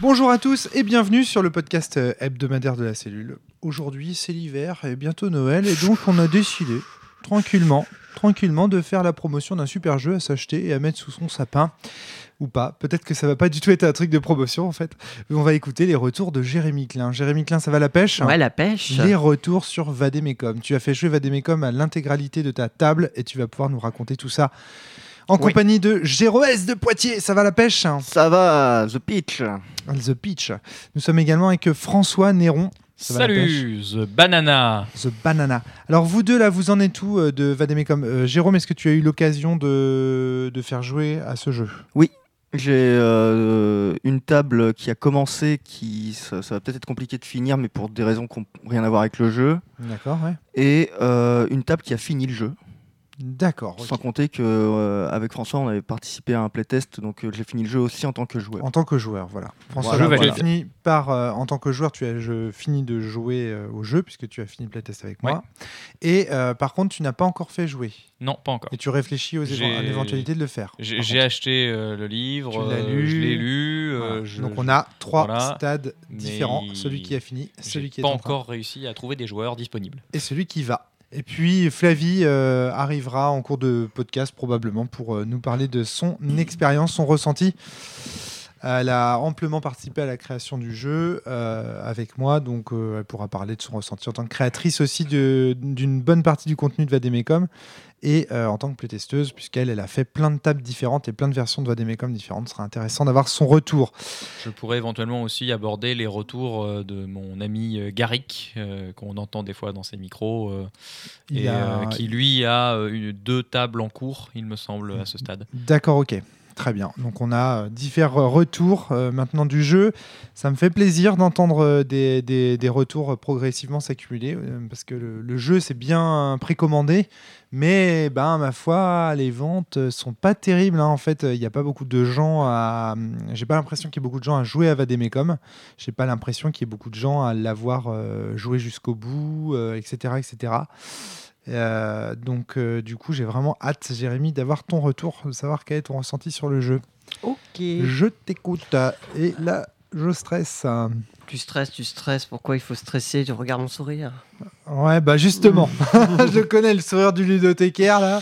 Bonjour à tous et bienvenue sur le podcast euh, hebdomadaire de la cellule. Aujourd'hui, c'est l'hiver et bientôt Noël et donc on a décidé tranquillement, tranquillement de faire la promotion d'un super jeu à s'acheter et à mettre sous son sapin ou pas. Peut-être que ça va pas du tout être un truc de promotion en fait. On va écouter les retours de Jérémy Klein. Jérémy Klein, ça va la pêche Ouais, la pêche. Les retours sur Vademecum. Tu as fait jouer Vademecum à l'intégralité de ta table et tu vas pouvoir nous raconter tout ça en Oui. compagnie de Géroès de Poitiers. Ça va la pêche? Ça va, The Pitch. The Pitch. Nous sommes également avec François Néron. Ça va, la Salut, The Banana. The Banana. Alors vous deux là, vous en êtes où euh, de Vademecum? Euh, Jérôme, est-ce que tu as eu l'occasion de, de faire jouer à ce jeu? J'ai euh, une table qui a commencé, qui ça, ça va peut-être être compliqué de finir, mais pour des raisons qui n'ont rien à voir avec le jeu. D'accord, ouais. Et euh, une table qui a fini le jeu. D'accord. Sans compter que euh, avec François, on avait participé à un playtest, donc euh, j'ai fini le jeu aussi en tant que joueur. En tant que joueur, voilà. François, Voilà, tu voilà. fini par, euh, en tant que joueur, tu as je, fini de jouer euh, au jeu puisque tu as fini le playtest avec moi. Et euh, par contre, tu n'as pas encore fait jouer. Non, pas encore. Et tu réfléchis aux à l'éventualité de le faire. J'ai acheté euh, le livre, Tu l'as lu. je l'ai lu. euh, Voilà. je- Donc on a trois voilà. stades Mais différents. Celui qui a fini, celui qui est pas en train. encore réussi à trouver des joueurs disponibles. et celui qui va. Et puis Flavie euh, arrivera en cours de podcast probablement pour euh, nous parler de son expérience, son ressenti. Elle a amplement participé à la création du jeu euh, avec moi, donc elle pourra parler de son ressenti en tant que créatrice aussi d'une bonne partie du contenu de Vademecum et euh, en tant que playtesteuse, puisqu'elle elle a fait plein de tables différentes et plein de versions de Vademecum différentes. Ce sera intéressant d'avoir son retour. Je pourrais éventuellement aussi aborder les retours euh, de mon ami euh, Garrick, euh, qu'on entend des fois dans ses micros, euh, et, a- qui lui a une- deux tables en cours, il me semble, à ce stade. D'accord, ok. Très bien. Donc on a euh, différents retours euh, maintenant du jeu. Ça me fait plaisir d'entendre euh, des, des- retours euh, progressivement s'accumuler euh, parce que le, jeu c'est bien précommandé, mais ben ma foi les ventes euh, sont pas terribles. hein. En fait, il n'y a pas beaucoup de gens à. J'ai pas l'impression qu'il y ait beaucoup de gens à jouer à Vademecum. J'ai pas l'impression qu'il y ait beaucoup de gens à l'avoir euh, joué jusqu'au bout, euh, etc., etc. Euh, donc, euh, du coup, j'ai vraiment hâte, Jérémy, d'avoir ton retour, de savoir quel est ton ressenti sur le jeu. Ok. Je t'écoute. Et là, je stresse. Tu stresses, tu stresses. Pourquoi il faut stresser? Tu regardes mon sourire. Ouais, bah justement, je connais le sourire du ludothécaire là.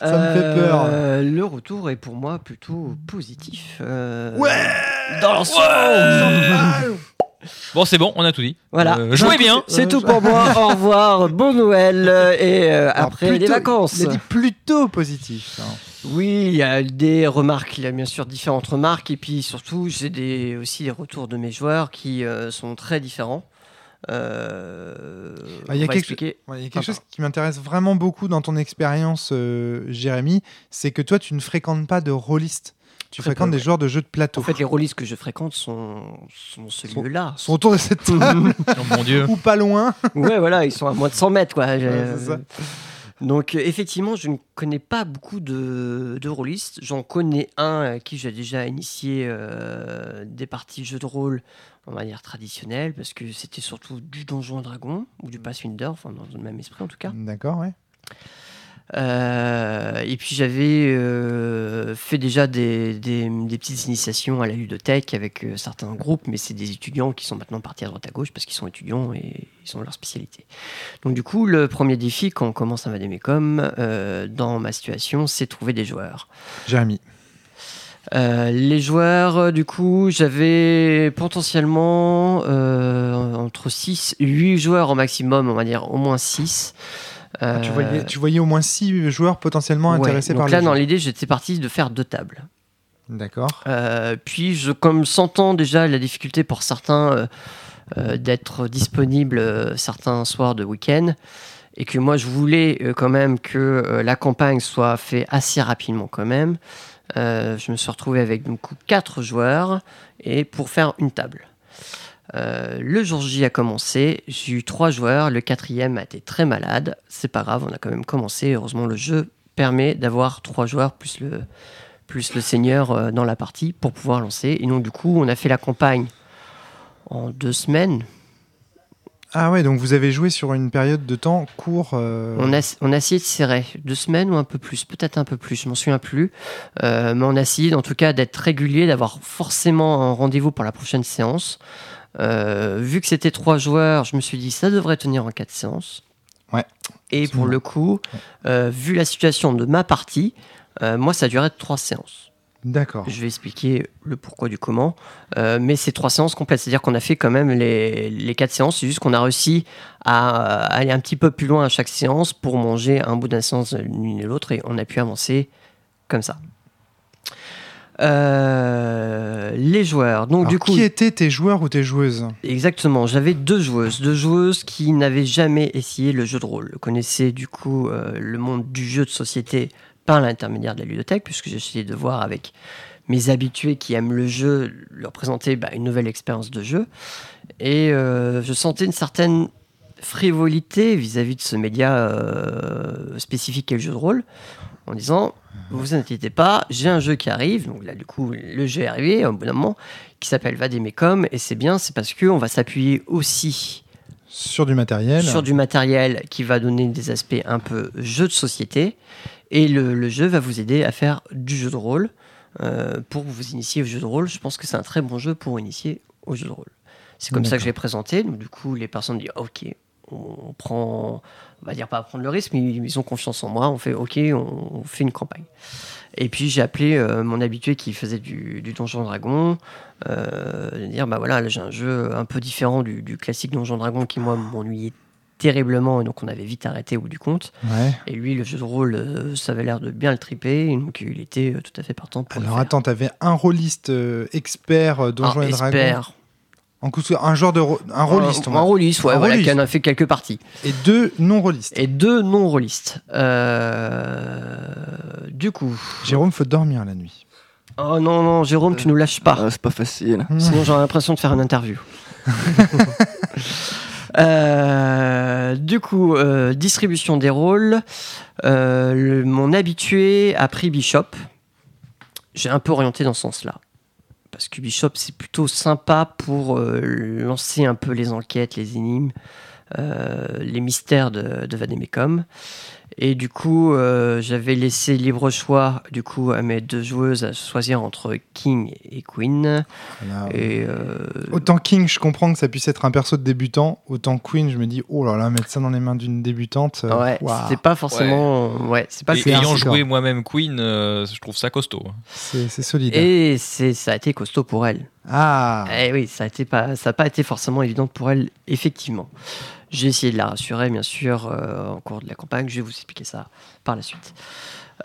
Ça me fait peur. Euh, Le retour est pour moi plutôt positif. euh, Ouais Dans l'ensemble Bon, c'est bon, on a tout dit. Voilà. Euh, jouez bien. C'est tout pour moi. Au revoir. Bon Noël. euh, Et euh, Alors, après les plutôt- vacances. Il a dit plutôt positif. hein. Oui, il y a des remarques, il y a bien sûr différentes remarques, et puis surtout, j'ai des, aussi des retours de mes joueurs qui euh, sont très différents. Euh, Ah, il y a quelque expliquer. Ouais, il y a quelque Ah, chose qui m'intéresse vraiment beaucoup dans ton expérience, euh, Jérémy, c'est que toi, tu ne fréquentes pas de rôlistes. Tu Très fréquentes peu, des ouais. joueurs de jeux de plateau. En fait, les rôlistes que je fréquente sont, sont ceux-là. Ils sont autour de cette table Oh mon dieu. ou pas loin. ouais, voilà, ils sont à moins de 100 mètres, quoi. Ouais, c'est ça. Donc, euh, effectivement, je ne connais pas beaucoup de, de rôlistes. J'en connais un à qui j'ai déjà initié euh, des parties jeux de rôle en manière traditionnelle, parce que c'était surtout du Donjon et Dragon, ou du Pathfinder, enfin, dans le même esprit en tout cas. D'accord, ouais. Euh, et puis j'avais euh, fait déjà des, des- des petites initiations à la ludothèque avec euh, certains groupes, mais c'est des étudiants qui sont maintenant partis à droite à gauche parce qu'ils sont étudiants et ils ont leur spécialité. Donc du coup, le premier défi quand on commence un Vademecum, euh, dans ma situation, c'est trouver des joueurs. Jérémy. Euh, les joueurs, euh, du coup, j'avais potentiellement euh, entre 6 et 8 joueurs au maximum, on va dire au moins 6. Ah, tu, voyais, tu voyais au moins six joueurs potentiellement intéressés donc par là, le dans jeu. l'idée, j'étais parti de faire deux tables. D'accord. Euh, puis, je, comme sentant déjà la difficulté pour certains euh, euh, d'être disponibles euh, certains soirs de week-end, et que moi, je voulais euh, quand même que euh, la campagne soit faite assez rapidement quand même, euh, je me suis retrouvé avec donc quatre joueurs et pour faire une table. Euh, le jour J a commencé, j'ai eu trois joueurs, le quatrième a été très malade, c'est pas grave, on a quand même commencé, heureusement le jeu permet d'avoir trois joueurs plus le, plus le seigneur euh, dans la partie pour pouvoir lancer. Et donc du coup on a fait la campagne en deux semaines, Ah ouais, donc vous avez joué sur une période de temps court. euh, On a, on a essayé de serrer deux semaines ou un peu plus, peut-être un peu plus, je m'en souviens plus. Euh, mais on a essayé en tout cas d'être régulier, d'avoir forcément un rendez-vous pour la prochaine séance. Euh, vu que c'était trois joueurs, je me suis dit ça devrait tenir en quatre séances. Ouais, Et pour le coup, euh, vu la situation de ma partie, euh, moi ça durait trois séances. D'accord. Je vais expliquer le pourquoi du comment. Mais c'est trois séances complètes. C'est-à-dire qu'on a fait quand même les, les quatre séances. C'est juste qu'on a réussi à aller un petit peu plus loin à chaque séance pour manger un bout la séance l'une et l'autre. Et on a pu avancer comme ça. Euh, les joueurs. Donc, Alors, du coup, qui étaient tes joueurs ou tes joueuses Exactement, j'avais deux joueuses, deux joueuses qui n'avaient jamais essayé le jeu de rôle, connaissaient du coup euh, le monde du jeu de société par l'intermédiaire de la ludothèque, puisque essayé de voir avec mes habitués qui aiment le jeu, leur présenter bah, une nouvelle expérience de jeu. Et euh, je sentais une certaine frivolité vis-à-vis de ce média spécifique qu'est le jeu de rôle, en disant vous inquiétez pas, j'ai un jeu qui arrive. Donc là, du coup, le jeu est arrivé au bout d'un moment, qui s'appelle Vademecum, et c'est bien, c'est parce qu'on va s'appuyer aussi Sur du matériel. sur du matériel qui va donner des aspects un peu jeu de société, et le, le jeu va vous aider à faire du jeu de rôle. euh, pour vous initier au jeu de rôle, je pense que c'est un très bon jeu pour initier au jeu de rôle. C'est comme ça que je l'ai présenté. Donc, du coup, les personnes disent Ok, on prend, on va dire pas prendre le risque, mais ils ont confiance en moi. On fait Ok, on, on fait une campagne. Et puis j'ai appelé euh, mon habitué qui faisait du, du Donjon Dragon, euh, de dire bah voilà, là, j'ai un jeu un peu différent du, du classique Donjon Dragon qui moi m'ennuyait terriblement et donc on avait vite arrêté au bout du compte. Ouais. Et lui, le jeu de rôle, euh, ça avait l'air de bien le triper, et donc il était euh, tout à fait partant pour le Alors faire. attends, t'avais un rôliste euh, expert Donjons et Dragons? expert, En coup, un genre de ro- un rôliste, on un, un rôliste, ouais, Un voilà, rôliste. qui en a fait quelques parties. et deux non rôlistes. Et deux non rôlistes. Euh, du coup. Jérôme, faut dormir la nuit. Oh non, non, Jérôme, tu nous lâches pas. Ah, c'est pas facile. Sinon, j'aurais l'impression de faire une interview. Euh, du coup, euh, distribution des rôles. Euh, le- mon habitué a pris Bishop. J'ai un peu orienté dans ce sens-là. Parce que Bishop, c'est plutôt sympa pour euh, lancer un peu les enquêtes, les énigmes, euh, les mystères de, de Vademecum. Et du coup, euh, j'avais laissé libre choix du coup à mes deux joueuses à choisir entre King et Queen. Voilà. Et euh, Autant King, je comprends que ça puisse être un perso de débutant. Autant Queen, je me dis, oh là là, mettre ça dans les mains d'une débutante. euh, ouais, c'était pas forcément. Ouais, c'est pas Et- ayant joué moi-même Queen, euh, je trouve ça costaud. c'est c'est solide. Et c'est, ça a été costaud pour elle. Ah, Eh oui, ça a été pas, ça n'a pas été forcément évident pour elle, effectivement. J'ai essayé de la rassurer, bien sûr, euh, en cours de la campagne. Je vais vous expliquer ça par la suite.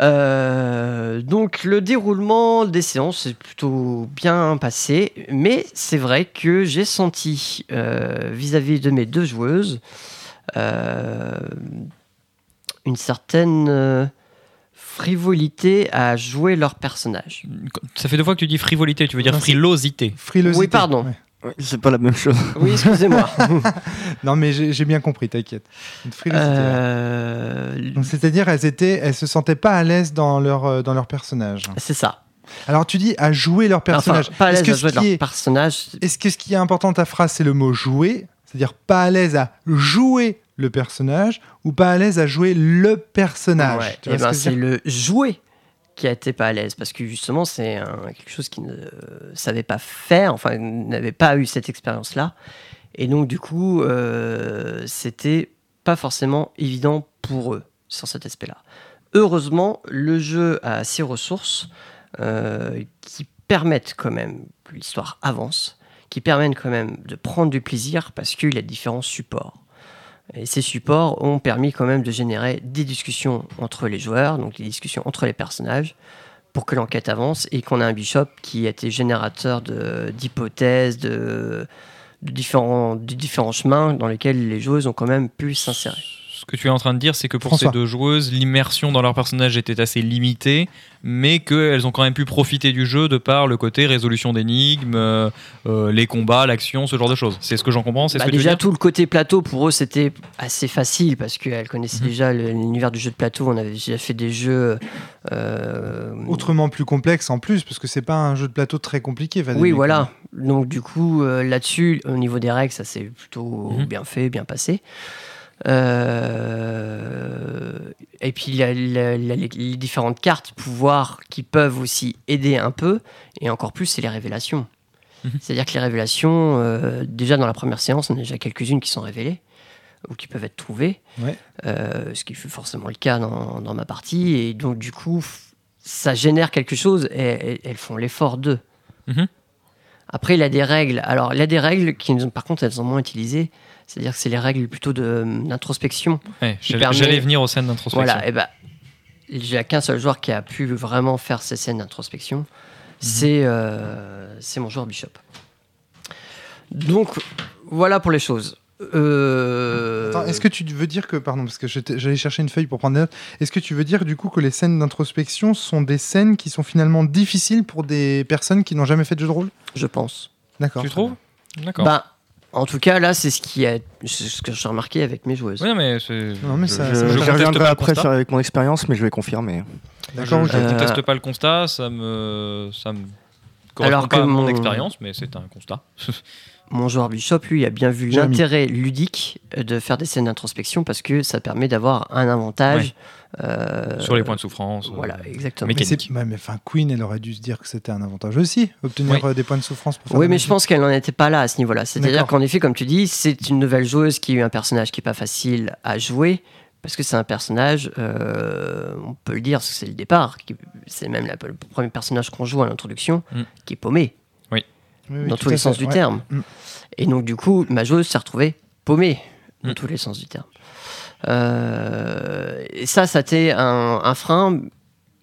Euh, donc, le déroulement des séances est plutôt bien passé, mais c'est vrai que j'ai senti euh, vis-à-vis de mes deux joueuses euh, une certaine frivolité à jouer leur personnage. Ça fait deux fois que tu dis frivolité, tu veux dire frilosité. frilosité. Oui, pardon. Ouais. Ouais, c'est pas la même chose. Oui, excusez-moi. Non, mais j'ai bien compris, t'inquiète. Ouais. Euh, Donc, c'est-à-dire, elles étaient, elles se sentaient pas à l'aise dans leur, euh, dans leur personnage. c'est ça. Alors, tu dis à jouer leur personnage. Enfin, pas à l'aise à jouer leur est, personnage. est-ce que ce qui est important dans ta phrase, c'est le mot jouer? C'est-à-dire pas à l'aise à jouer le personnage ou pas à l'aise à jouer le personnage? Ouais. Tu Eh vois ben, ce c'est le jouet qui été pas à l'aise parce que justement c'est quelque chose qu'il ne euh, savait pas faire, enfin n'avait pas eu cette expérience-là, et donc du coup euh, c'était pas forcément évident pour eux sur cet aspect-là. Heureusement, le jeu a ses ressources euh, qui permettent quand même l'histoire avance, qui permettent quand même de prendre du plaisir parce qu'il y a différents supports. Ces supports ont permis quand même de générer des discussions entre les joueurs, donc des discussions entre les personnages, pour que l'enquête avance et qu'on a un bishop qui a été générateur d'hypothèses, de différents chemins dans lesquels les joueuses ont quand même pu s'insérer. Ce que tu es en train de dire, c'est que pour François. ces deux joueuses, l'immersion dans leur personnage était assez limitée, mais qu'elles ont quand même pu profiter du jeu de par le côté résolution d'énigmes, euh, euh, les combats, l'action, ce genre de choses. C'est ce que j'en comprends, c'est Bah, ce que tu veux déjà dire tout le côté plateau pour eux c'était assez facile parce qu'elles connaissaient Mhm. déjà l'univers du jeu de plateau. On avait déjà fait des jeux. euh, Autrement plus complexe en plus, parce que c'est pas un jeu de plateau très compliqué. Vademecum. Oui, voilà. Donc du coup, euh, là-dessus, au niveau des règles, ça s'est plutôt Mhm. bien fait, bien passé. Euh, Et puis la- la- la- les, les différentes cartes pouvoirs qui peuvent aussi aider un peu, et encore plus, c'est les révélations. Mhm. C'est-à-dire que les révélations, euh, déjà dans la première séance, on a déjà quelques-unes qui sont révélées ou qui peuvent être trouvées, Ouais. Euh, ce qui fut forcément le cas dans, dans ma partie, et donc du coup, ça génère quelque chose, et, et- elles font l'effort d'eux. Mhm. Après, il y a des règles. Alors, il a des règles qui, par contre, elles sont moins utilisées. C'est-à-dire que c'est les règles plutôt de- d'introspection. Ouais, J'allais permet- venir aux scènes d'introspection. Voilà, et ben, il n'y a qu'un seul joueur qui a pu vraiment faire ces scènes d'introspection. C'est euh, c'est mon joueur Bishop. Donc, voilà pour les choses. Euh, Attends, Est-ce que tu veux dire que, pardon, parce que j'allais chercher une feuille pour prendre des notes, est-ce que tu veux dire du coup que les scènes d'introspection sont des scènes qui sont finalement difficiles pour des personnes qui n'ont jamais fait de jeu de rôle? Je pense. D'accord. Tu trouves? D'accord. Ben, en tout cas, là, c'est ce, qui a- c'est ce que j'ai remarqué avec mes joueuses. Oui, mais c'est. Non, mais je- ça- Je, ça- je j'y conteste reviendrai après avec mon expérience, mais je vais confirmer. D'accord, je, je Euh, conteste pas le constat, ça me, ça me correspond Alors pas que à mon mon- expérience, mais c'est un constat. Mon joueur Bishop, lui, a bien vu l'intérêt ludique de faire des scènes d'introspection parce que ça permet d'avoir un avantage. euh, Sur les points de souffrance. euh, Voilà, exactement. Mais Mais, mécanique. ouais, mais enfin, Queen, elle aurait dû se dire que c'était un avantage aussi, obtenir Oui. euh, des points de souffrance pour faire Oui, mais je pense qu'elle n'en était pas là à ce niveau-là. C'est-à-dire qu'en effet, comme tu dis, c'est une nouvelle joueuse qui a eu un personnage qui n'est pas facile à jouer. Parce que c'est un personnage, euh, on peut le dire, c'est le départ, qui- c'est même la- le premier personnage qu'on joue à l'introduction, Mm. qui est paumé, Oui, oui, dans tous les fait, sens du ouais. terme. Mm. Et donc, du coup, ma joueuse s'est retrouvée paumée, dans Mm. tous les sens du terme. Euh, et ça, ça a été un, un frein.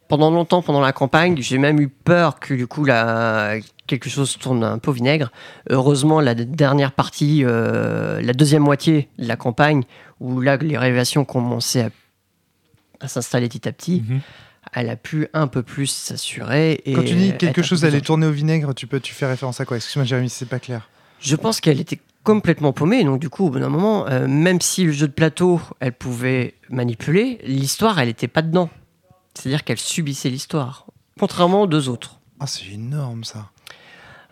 Pendant longtemps, pendant la campagne, j'ai même eu peur que du coup la, quelque chose tourne un peu au vinaigre. Heureusement, la dernière partie, euh, la deuxième moitié de la campagne, où là les révélations commençaient à, à s'installer petit à petit, Mhm. Elle a pu un peu plus s'assurer. Quand tu dis quelque chose plus allait tourner au vinaigre, tu peux, tu fais référence à quoi? Excuse-moi, Jérémy, c'est pas clair. Je pense qu'elle était complètement paumée. Donc, du coup, au bout d'un moment, euh, même si le jeu de plateau, elle pouvait manipuler, l'histoire, elle n'était pas dedans. C'est-à-dire qu'elle subissait l'histoire. Contrairement aux deux autres. Ah, c'est énorme ça.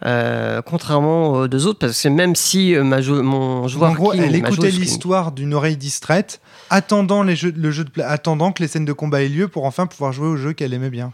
Euh, contrairement aux deux autres, parce que même si euh, ma jou- mon joueur. en gros, King, elle écoutait l'histoire d'une oreille distraite, attendant, les jeux, le jeu de attendant que les scènes de combat aient lieu pour enfin pouvoir jouer au jeu qu'elle aimait bien.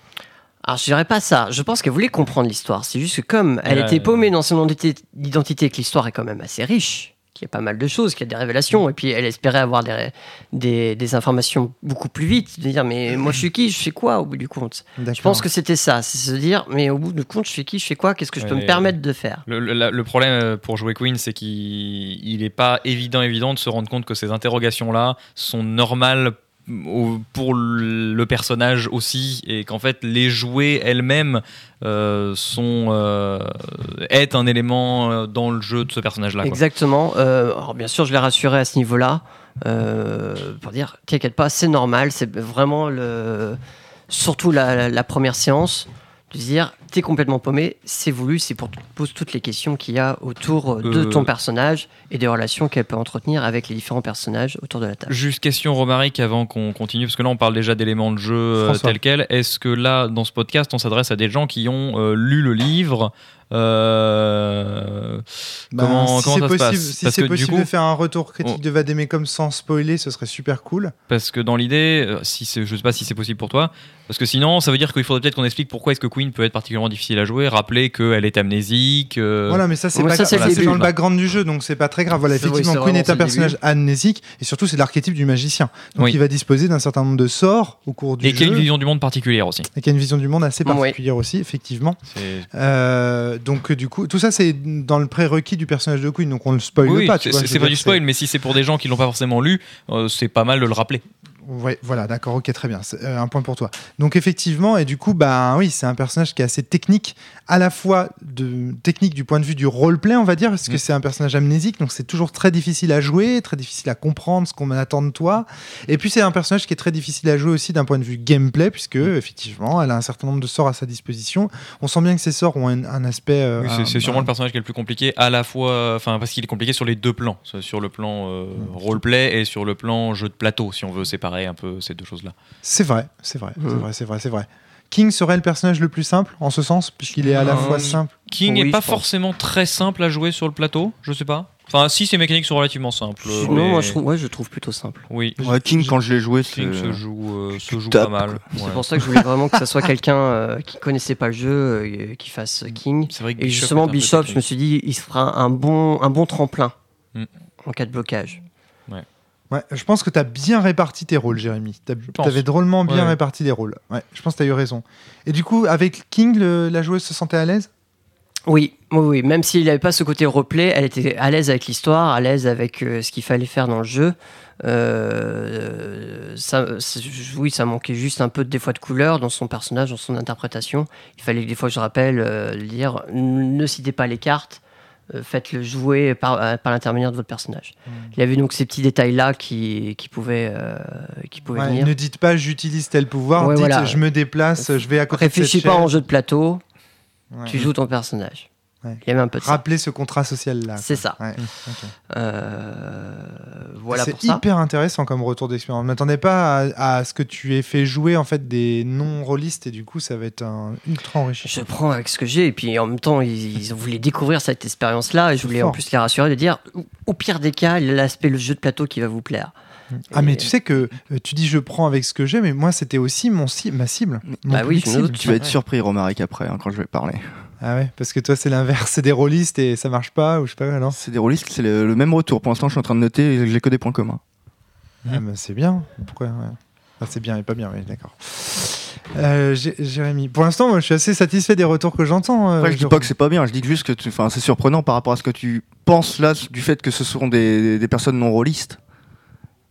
Alors, je dirais pas ça. Je pense qu'elle voulait comprendre l'histoire. C'est juste que comme elle était paumée dans son identité, identité, que l'histoire est quand même assez riche, qu'il y a pas mal de choses, qu'il y a des révélations, et puis elle espérait avoir des, des, des informations beaucoup plus vite, de dire mais moi je suis qui, je fais quoi au bout du compte? Je pense que c'était ça, c'est se dire mais au bout du compte je fais qui, je fais quoi, qu'est-ce que je peux Ouais. me permettre de faire? Le, le- la- le problème euh, pour jouer Queen, c'est qu'il n'est pas évident, évident de se rendre compte que ces interrogations-là sont normales pour le personnage aussi, et qu'en fait les jouets elles-mêmes euh, sont euh, un élément euh, dans le jeu de ce personnage-là. Exactement. Euh, alors bien sûr je l'ai rassuré à ce niveau-là pour dire t'inquiète pas, c'est normal, c'est vraiment le surtout la première séance de se dire t'es complètement paumé, c'est voulu, c'est pour te poser toutes les questions qu'il y a autour de Euh. ton personnage et des relations qu'elle peut entretenir avec les différents personnages autour de la table. Juste question Romaric avant qu'on continue, parce que là on parle déjà d'éléments de jeu euh, François. tels quels. Est-ce que là, dans ce podcast, on s'adresse à des gens qui ont euh, lu le livre euh, Bah, Comment, si comment c'est ça se possible, passe si Parce c'est que du possible coup, de faire un retour critique on- de Vademecum sans spoiler, ce serait super cool. parce que dans l'idée, euh, si c'est- je sais pas si c'est possible pour toi, parce que sinon, ça veut dire qu'il faudrait peut-être qu'on explique pourquoi est-ce que Queen peut être particulièrement difficile à jouer, rappeler qu'elle est amnésique. euh, Voilà, mais ça c'est Ouais, pas ça, grave. c'est le Voilà, c'est début, dans le background du jeu, donc c'est pas très grave. Voilà, oui, effectivement, Queen est un personnage amnésique et surtout c'est l'archétype du magicien. Donc Oui. il va disposer d'un certain nombre de sorts au cours du et qui a jeu une vision du monde particulière aussi. et qui a une vision du monde assez particulière aussi, effectivement. C'est- Euh, donc euh, du coup, tout ça c'est dans le prérequis du personnage de Queen, donc on le spoil Oui, pas. c'est pas du spoil, mais si c'est pour des gens qui l'ont pas forcément lu, euh, c'est pas mal de le rappeler. Ouais, voilà, d'accord, ok, très bien. C'est, euh, un point pour toi. Donc effectivement, et du coup, bah oui, c'est un personnage qui est assez technique, à la fois de technique du point de vue du roleplay, on va dire, parce que Mm. c'est un personnage amnésique, donc c'est toujours très difficile à jouer, très difficile à comprendre ce qu'on attend de toi. Et puis c'est un personnage qui est très difficile à jouer aussi d'un point de vue gameplay, puisque Mm. effectivement, elle a un certain nombre de sorts à sa disposition. On sent bien que ces sorts ont un, un aspect. euh, Oui, un- c'est- c'est sûrement un- le personnage qui est le plus compliqué, à la fois, enfin parce qu'il est compliqué sur les deux plans, sur le plan euh, roleplay et sur le plan jeu de plateau, si on veut séparer un peu ces deux choses-là. C'est vrai, c'est vrai, c'est Mhm. vrai, c'est vrai, c'est vrai. King serait le personnage le plus simple en ce sens, puisqu'il est à la fois simple. King Oui, n'est pas forcément très simple à jouer sur le plateau, je sais pas. Enfin, si ses mécaniques sont relativement simples. Non, mais- moi je trouve, ouais, je trouve plutôt simple. Oui, Ouais, King, quand je l'ai joué. King se joue, euh, se joue top, pas mal. C'est pour ça que je voulais vraiment que ça soit quelqu'un euh, qui connaissait pas le jeu, euh, qui fasse King. C'est vrai que Et Bishop justement, Bishop, je me suis dit, il se fera un bon, un bon tremplin Mm. en cas de blocage. Ouais, je pense que tu as bien réparti tes rôles, Jérémy. Tu avais drôlement bien Ouais. réparti les rôles. Ouais, je pense que tu as eu raison. Et du coup, avec King, le- la joueuse se sentait à l'aise? Oui, oui, oui. Même s'il n'avait pas ce côté replay, elle était à l'aise avec l'histoire, à l'aise avec euh, ce qu'il fallait faire dans le jeu. Euh, ça, oui, ça manquait juste un peu des fois de couleur dans son personnage, dans son interprétation. Il fallait que des fois, je rappelle, euh, dire ne citez pas les cartes, faites-le jouer par, euh, par l'intermédiaire de votre personnage. Il y avait donc ces petits détails-là qui, qui pouvaient, euh, qui pouvaient Ouais, venir. Ne dites pas j'utilise tel pouvoir, Ouais, dites voilà. je me déplace, je vais à côté Réfléchis de cette pas en jeu de plateau, Ouais. tu joues ton personnage. Ouais. Il y avait un peu de ça. Rappelez ce contrat social là. C'est ça. Ouais, ok. Euh, voilà c'est pour ça. hyper intéressant comme retour d'expérience. Je ne m'attendais pas à, à ce que tu aies fait jouer en fait des non-rollistes et du coup ça va être un ultra Je enrichissant. prends avec ce que j'ai et puis en même temps ils, ils voulaient découvrir cette expérience-là et je voulais fort. en plus les rassurer de dire au- pire des cas l'aspect le jeu de plateau qui va vous plaire. Ah mais tu sais que euh, tu dis je prends avec ce que j'ai mais moi c'était aussi mon ci- ma cible. Mon Bah oui, je cible. Tu vas être surpris, Romaric, après, hein, quand je vais parler. Ah ouais parce que toi c'est l'inverse, c'est des rollistes et ça marche pas ou je sais pas non C'est des rôlistes, c'est le, le même retour. Pour l'instant, je suis en train de noter et j'ai que des points communs. Ah bah, c'est bien. Pourquoi ouais. Ah, C'est bien et pas bien, oui, d'accord. Euh, Jé- Jérémy, pour l'instant, moi, je suis assez satisfait des retours que j'entends. euh, Après, je dis pas que c'est pas bien, je dis juste que tu- enfin, c'est surprenant par rapport à ce que tu penses là du fait que ce sont des, des personnes non rôlistes.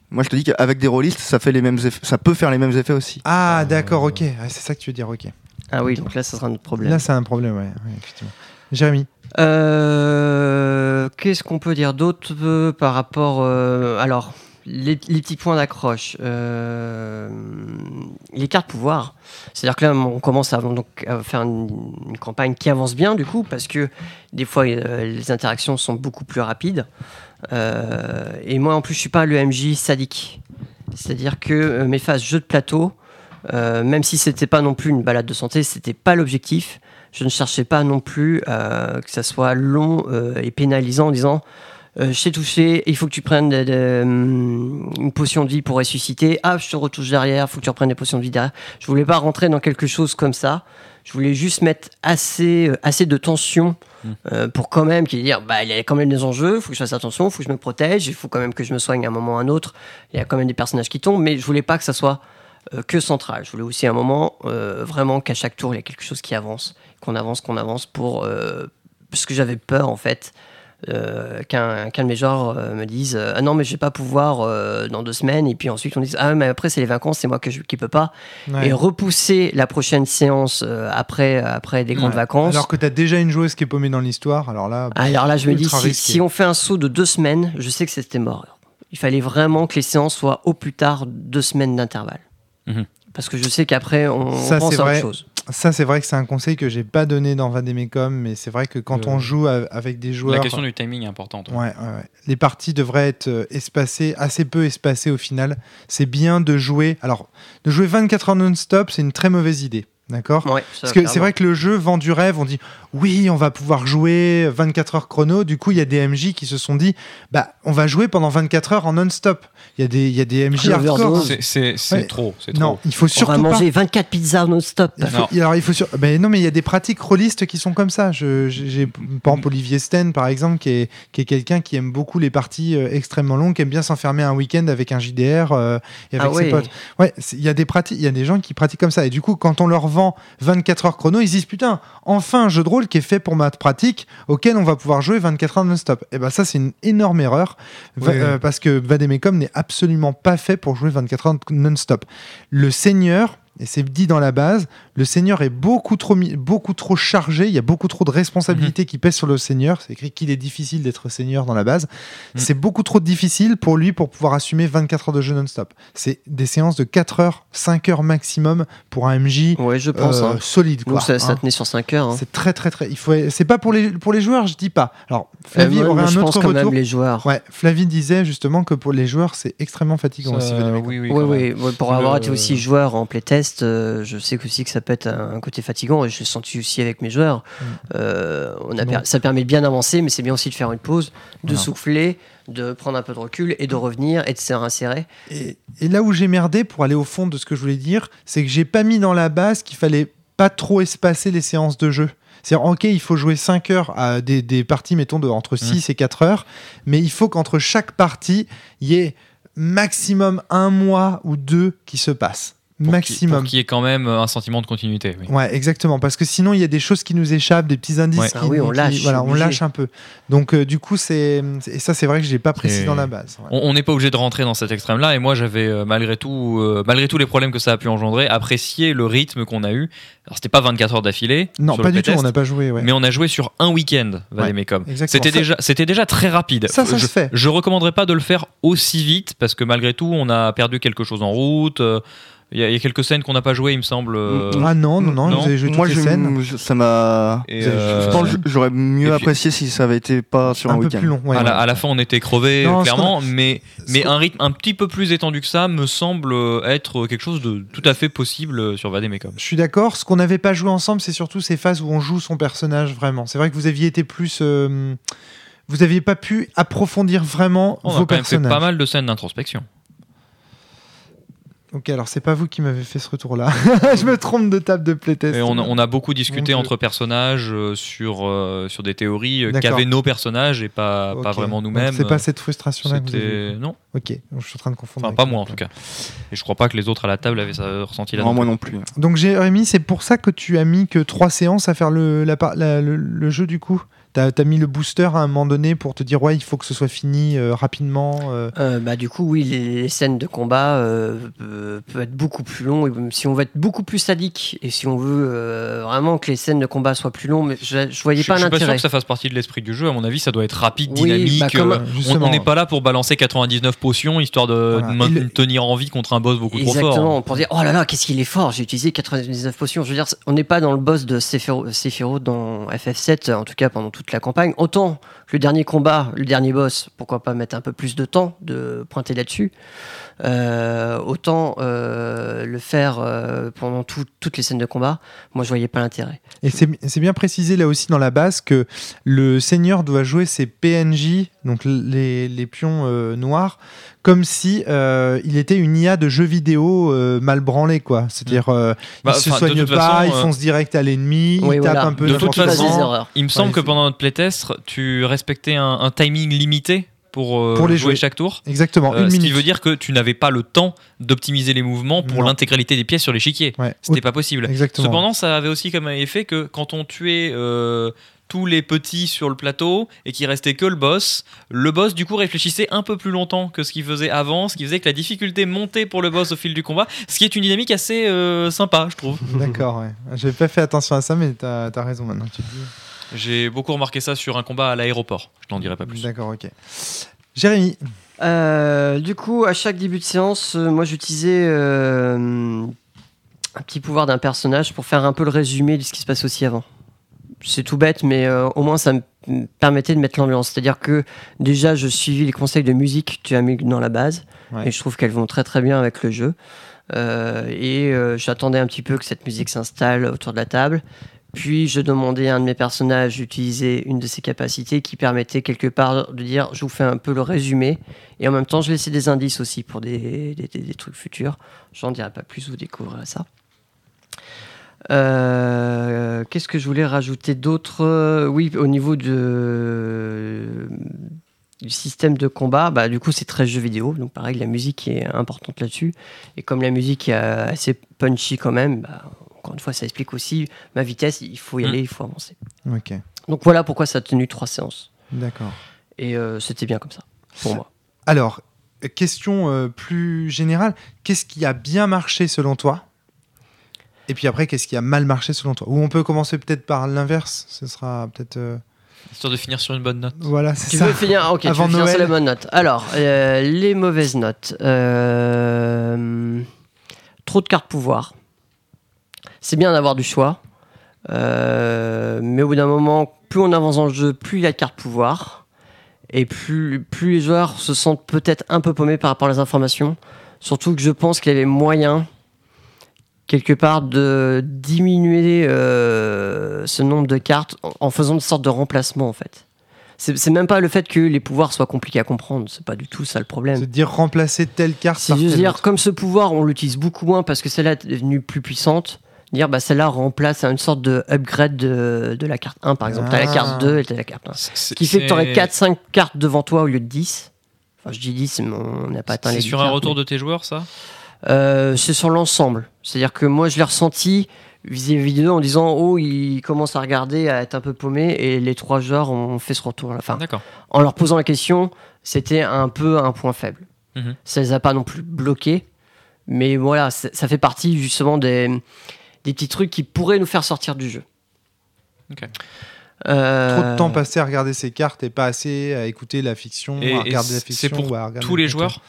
Moi, je te dis qu'avec des rôlistes, ça, fait les mêmes ça peut faire les mêmes effets aussi. Ah, d'accord, ok. C'est ça que tu veux dire, ok. Ah oui donc là ça sera notre problème. Là, c'est un problème, ouais, ouais, effectivement. Jérémy, Euh, Qu'est-ce qu'on peut dire d'autre euh, par rapport euh, alors les, les petits points d'accroche les cartes pouvoir c'est-à-dire que là on commence à, donc, à faire une, une campagne qui avance bien du coup parce que des fois les interactions sont beaucoup plus rapides et moi en plus je suis pas le MJ sadique c'est-à-dire que mes phases jeu de plateau euh, même si c'était pas non plus une balade de santé c'était pas l'objectif je ne cherchais pas non plus euh, que ça soit long euh, et pénalisant en disant euh, je t'ai touché, il faut que tu prennes de- de, hum, une potion de vie pour ressusciter. Ah, je te retouche derrière, il faut que tu reprennes des potions de vie derrière. Je voulais pas rentrer dans quelque chose comme ça. Je voulais juste mettre assez, assez de tension Mm. euh, pour quand même qu'il dire bah, il y a quand même des enjeux, il faut que je fasse attention, il faut que je me protège, il faut quand même que je me soigne à un moment ou à un autre. Il y a quand même des personnages qui tombent, mais je voulais pas que ça soit que central. Je voulais aussi un moment euh, vraiment qu'à chaque tour il y a quelque chose qui avance, qu'on avance, qu'on avance pour euh, parce que j'avais peur en fait euh, qu'un qu'un de mes genres euh, me dise euh, ah non mais je vais pas pouvoir euh, dans deux semaines et puis ensuite on dise ah mais après c'est les vacances c'est moi que je, qui peux pas Ouais. et repousser la prochaine séance euh, après après des grandes Ouais. vacances alors que tu as déjà une joueuse qui est paumée dans l'histoire, alors là, alors là, je me dis, si on fait un saut de deux semaines, je sais que c'était mort. Il fallait vraiment que les séances soient au plus tard deux semaines d'intervalle. Mhm. Parce que je sais qu'après, on, on Ça, pense c'est à vrai. autre chose. ça c'est vrai que c'est un conseil que j'ai pas donné dans Vademecum, mais c'est vrai que quand Euh, on joue avec des joueurs. La question du timing est importante. Ouais, ouais, ouais. Les parties devraient être euh, espacées, assez peu espacées au final. C'est bien de jouer. Alors, de jouer 24 heures non-stop, c'est une très mauvaise idée. D'accord Ouais, Parce que c'est vrai que le jeu vend du rêve. On dit oui, on va pouvoir jouer 24 heures chrono. Du coup, il y a des MJ qui se sont dit bah, on va jouer pendant 24 heures en non-stop. Il y a des, il y a des MJ hardcore. C'est- Ouais. trop, c'est Non, il faut On surtout va pas. manger 24 pizzas non-stop. Il faut- Non. alors il faut sur... ben non mais il y a des pratiques rôlistes qui sont comme ça. Je, j'ai par exemple Olivier Sten par exemple qui est, qui est quelqu'un qui aime beaucoup les parties euh, extrêmement longues, qui aime bien s'enfermer un week-end avec un JDR euh, et avec Ah ses ouais. potes. Ouais, il y a des pratiques, il y a des gens qui pratiquent comme ça et du coup quand on leur vend vend 24 heures chrono, ils se disent putain, enfin un jeu de rôle qui est fait pour ma pratique, auquel on va pouvoir jouer 24 heures non-stop. Et ben ça, c'est une énorme erreur euh, parce que Vademecum n'est absolument pas fait pour jouer 24 heures non-stop. Le Seigneur, et c'est dit dans la base, le Seigneur est beaucoup trop, beaucoup trop chargé, il y a beaucoup trop de responsabilités qui pèsent sur le Seigneur. C'est écrit qu'il est difficile d'être Seigneur dans la base. Mhm. C'est beaucoup trop difficile pour lui pour pouvoir assumer 24 heures de jeu non-stop. C'est des séances de 4 heures, 5 heures maximum pour un MJ Ouais, je pense. euh, hein. solide. Quoi, ça, ça hein. tenait sur 5 heures. hein. C'est très très très. Il faut. C'est pas pour les pour les joueurs, je dis pas. Alors Euh, Flavie moi, aurait moi, un je pense autre quand retour. même les joueurs. Ouais, Flavie disait justement que pour les joueurs, c'est extrêmement fatigant aussi. Oui, oui, Oui, oui, pour avoir été aussi joueur en playtest, euh, je sais aussi que ça peut être un, côté fatigant et je l'ai senti aussi avec mes joueurs. Mm. Euh, on a per- ça permet de bien avancer, mais c'est bien aussi de faire une pause, de Voilà. souffler, de prendre un peu de recul et de revenir et de se réinsérer. Et, et là où j'ai merdé pour aller au fond de ce que je voulais dire, c'est que j'ai pas mis dans la base qu'il fallait pas trop espacer les séances de jeu. C'est-à-dire, ok, il faut jouer 5 heures à des, des parties, mettons, de, entre 6 et 4 heures, mais il faut qu'entre chaque partie, il y ait maximum un mois ou deux qui se passent. Pour maximum. Pour qu'il y ait quand même un sentiment de continuité. oui. Ouais, exactement. Parce que sinon, il y a des choses qui nous échappent, des petits indices Ouais. qui, Ah oui, on qui- lâche, voilà, on lâche un peu. Donc, euh, du coup, c'est et ça, c'est vrai que j'ai pas précisé Et- dans la base. ouais. On n'est pas obligé de rentrer dans cet extrême-là. Et moi, j'avais euh, malgré tout, euh, malgré tous les problèmes que ça a pu engendrer, apprécié le rythme qu'on a eu. Alors, c'était pas 24 heures d'affilée. Non, sur pas le du tout. On n'a pas joué. Ouais. Mais on a joué sur un week-end, exactement. C'était déjà, c'était déjà très rapide. Ça, ça je, se fait. Je recommanderais pas de le faire aussi vite parce que malgré tout, on a perdu quelque chose en route. Euh, Il y, a- y a quelques scènes qu'on n'a pas jouées, il me semble. euh, Ah non, non, non, Non. vous avez joué Moi, toutes les scènes. ça m'a. et, Je euh, pense que j'aurais mieux puis- apprécié si ça avait été pas sur un, un peu week-end. plus long. ouais, à, la, ouais. à la fin, on était crevés, Non, clairement, mais, un rythme un petit peu plus étendu que ça me semble être quelque chose de tout à fait possible sur Vademecum. Je suis d'accord. Ce qu'on n'avait pas joué ensemble, c'est surtout ces phases où on joue son personnage vraiment. C'est vrai que vous aviez été plus. euh, vous aviez pas pu approfondir vraiment On a vos quand même fait personnages. pas mal de scènes d'introspection. Ok, alors c'est pas vous qui m'avez fait ce retour-là. je me trompe de table de playtest. Et on, a- on a beaucoup discuté entre personnages euh, sur, euh, sur des théories euh, qu'avaient nos personnages et pas, pas vraiment nous-mêmes. C'est pas cette frustration-là que vous avez. Non, Ok, donc je suis en train de confondre. enfin pas moi en tout cas. Et je crois pas que les autres à la table avaient ça, ressenti là. Non, non moi non plus. Donc Jérémy, c'est pour ça que tu as mis que trois séances à faire le, la par- la- le, le jeu du coup? T'as as mis le booster à un moment donné pour te dire ouais il faut que ce soit fini euh, rapidement. euh. Euh, bah, du coup, oui, les, les scènes de combat peuvent être beaucoup plus longues. Si on veut être beaucoup plus sadique et si on veut euh, vraiment que les scènes de combat soient plus longues, mais je, je voyais Je, pas je suis pas sûr l'intérêt. que ça fasse partie de l'esprit du jeu. À mon avis, ça doit être rapide, Oui, dynamique. bah, comme- on- n'est pas là pour balancer 99 potions histoire de Voilà. de le- en vie contre un boss beaucoup trop Exactement, fort. hein. pour dire oh là là, qu'est-ce qu'il est fort, j'ai utilisé 99 potions. Je veux dire, on n'est pas dans le boss de Sephiroth dans FF7, en tout cas pendant la campagne. Autant le dernier combat, le dernier boss, pourquoi pas mettre un peu plus de temps de pointer là-dessus. Euh, autant euh, le faire euh, pendant tout- toutes les scènes de combat. Moi, je voyais pas l'intérêt. Et c'est bien précisé là aussi dans la base que le seigneur doit jouer ses PNJ, donc les, pions noirs, comme si euh, il était une IA de jeu vidéo euh, mal branlé quoi. C'est-à-dire euh, Bah, il se enfin, de soigne toute pas, façon, il euh, fonce direct à l'ennemi, Oui, il tape voilà. un peu De toute façon. Il me semble Ouais, que pendant notre playtest, tu respectais un, un timing limité pour, euh, Pour les jouer jouer. chaque tour. Exactement, Euh, une ce minute. qui veut dire que tu n'avais pas le temps d'optimiser les mouvements pour l'intégralité des pièces sur l'échiquier. Ouais. C'était pas possible. Exactement. Cependant, ça avait aussi comme effet que quand on tuait euh, tous les petits sur le plateau et qu'il restait que le boss, le boss du coup réfléchissait un peu plus longtemps que ce qu'il faisait avant, ce qui faisait que la difficulté montait pour le boss au fil du combat, ce qui est une dynamique assez euh, sympa, je trouve. D'accord, ouais. J'avais pas fait attention à ça, mais t'as as raison maintenant. Tu le dis. J'ai beaucoup remarqué ça sur un combat à l'aéroport. Je n'en dirai pas plus. D'accord, ok. Jérémy, Euh, du coup, à chaque début de séance, euh, moi j'utilisais euh, un petit pouvoir d'un personnage pour faire un peu le résumé de ce qui se passe aussi avant. C'est tout bête, mais euh, au moins ça me me permettait de mettre l'ambiance. C'est-à-dire que déjà, je suivis les conseils de musique que tu as mis dans la base, Ouais. et je trouve qu'elles vont très très bien avec le jeu. Euh, et euh, j'attendais un petit peu que cette musique s'installe autour de la table. Puis je demandais à un de mes personnages d'utiliser une de ses capacités qui permettait quelque part de dire je vous fais un peu le résumé et en même temps je laissais des indices aussi pour des, des- des- des trucs futurs. J'en dirai pas plus, vous découvrirez ça. Euh, Qu'est-ce que je voulais rajouter d'autre? Euh, Oui, au niveau de, du système de combat, bah, du coup c'est très jeu vidéo, donc pareil la musique est importante là-dessus. Et comme la musique est assez punchy quand même, bah, encore une fois, ça explique aussi ma vitesse. Il faut y Mm. aller, il faut avancer. Ok, Donc voilà pourquoi ça a tenu trois séances. d'accord. Et euh, c'était bien comme ça, pour moi. Alors, euh, question euh, plus générale, qu'est-ce qui a bien marché selon toi? Et puis après, qu'est-ce qui a mal marché selon toi? Ou on peut commencer peut-être par l'inverse, ce sera peut-être... euh, Histoire de finir sur une bonne note. Voilà, c'est ça. veux finir ah, Ok, tu Avant veux finir sur Noël. les bonnes notes. Alors, euh, les mauvaises notes. Euh, trop de cartes pouvoir. C'est bien d'avoir du choix. Euh, mais au bout d'un moment, plus on avance dans le jeu, plus il y a de cartes pouvoir. Et plus, plus les joueurs se sentent peut-être un peu paumés par rapport à les informations. Surtout que je pense qu'il y avait moyen, quelque part, de diminuer euh, ce nombre de cartes en, faisant une sorte de remplacement, en fait. C'est c'est même pas le fait que les pouvoirs soient compliqués à comprendre, c'est pas du tout ça le problème. C'est de dire remplacer telle carte C'est par telle dire, autre. comme ce pouvoir, on l'utilise beaucoup moins parce que celle-là est devenue plus puissante, dire bah celle-là remplace une sorte de upgrade de, de la carte 1 par exemple. T'as la Ah. carte 2 et t'as la carte 1. Ce Ce qui fait que t'aurais 4-5 cartes devant toi au lieu de 10. Enfin, je dis 10, mais on n'a pas atteint les C'est 10 sur un retour mais- de tes joueurs, ça? Euh, c'est sur l'ensemble. C'est-à-dire que moi, je l'ai ressenti vis-à-vis d'eux en disant Oh, ils commencent à regarder, à être un peu paumés, et les trois joueurs ont fait ce retour à la fin. D'accord. En leur posant la question, c'était un peu un point faible. Mhm. Ça les a pas non plus bloqués, mais voilà, ça fait partie justement des, des petits trucs qui pourraient nous faire sortir du jeu. Ok. Euh, Trop de temps passé à regarder ces cartes et pas assez à écouter la fiction, Et- à et regarder la c'est fiction pour ou à regarder Tous le les joueurs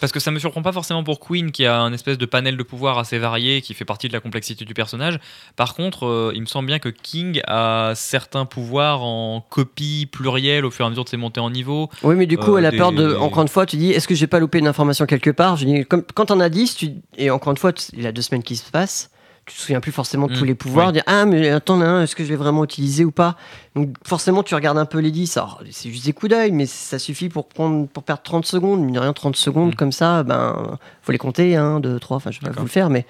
Parce que ça me surprend pas forcément pour Queen, qui a un espèce de panel de pouvoir assez varié, qui fait partie de la complexité du personnage. Par contre, euh, il me semble bien que King a certains pouvoirs en copie plurielle au fur et à mesure de ses montées en niveau. Oui, mais du coup, Euh, elle a peur de. des- Encore une fois, tu dis est-ce que j'ai pas loupé une information quelque part? Je dis comme, quand on a 10, tu, et encore une fois, il y a deux semaines qui se passent, te souviens plus forcément de tous Mm, les pouvoirs. Dire ah, mais attends, hein, est-ce que je vais vraiment utiliser ou pas? Donc, forcément, tu regardes un peu les 10. Alors, c'est juste des coups d'œil, mais ça suffit pour, prendre, pour perdre 30 secondes. Mine de rien, 30 secondes Mm. comme ça, ben, faut les compter 1, 2, 3, enfin, je vais pas vous le faire, mais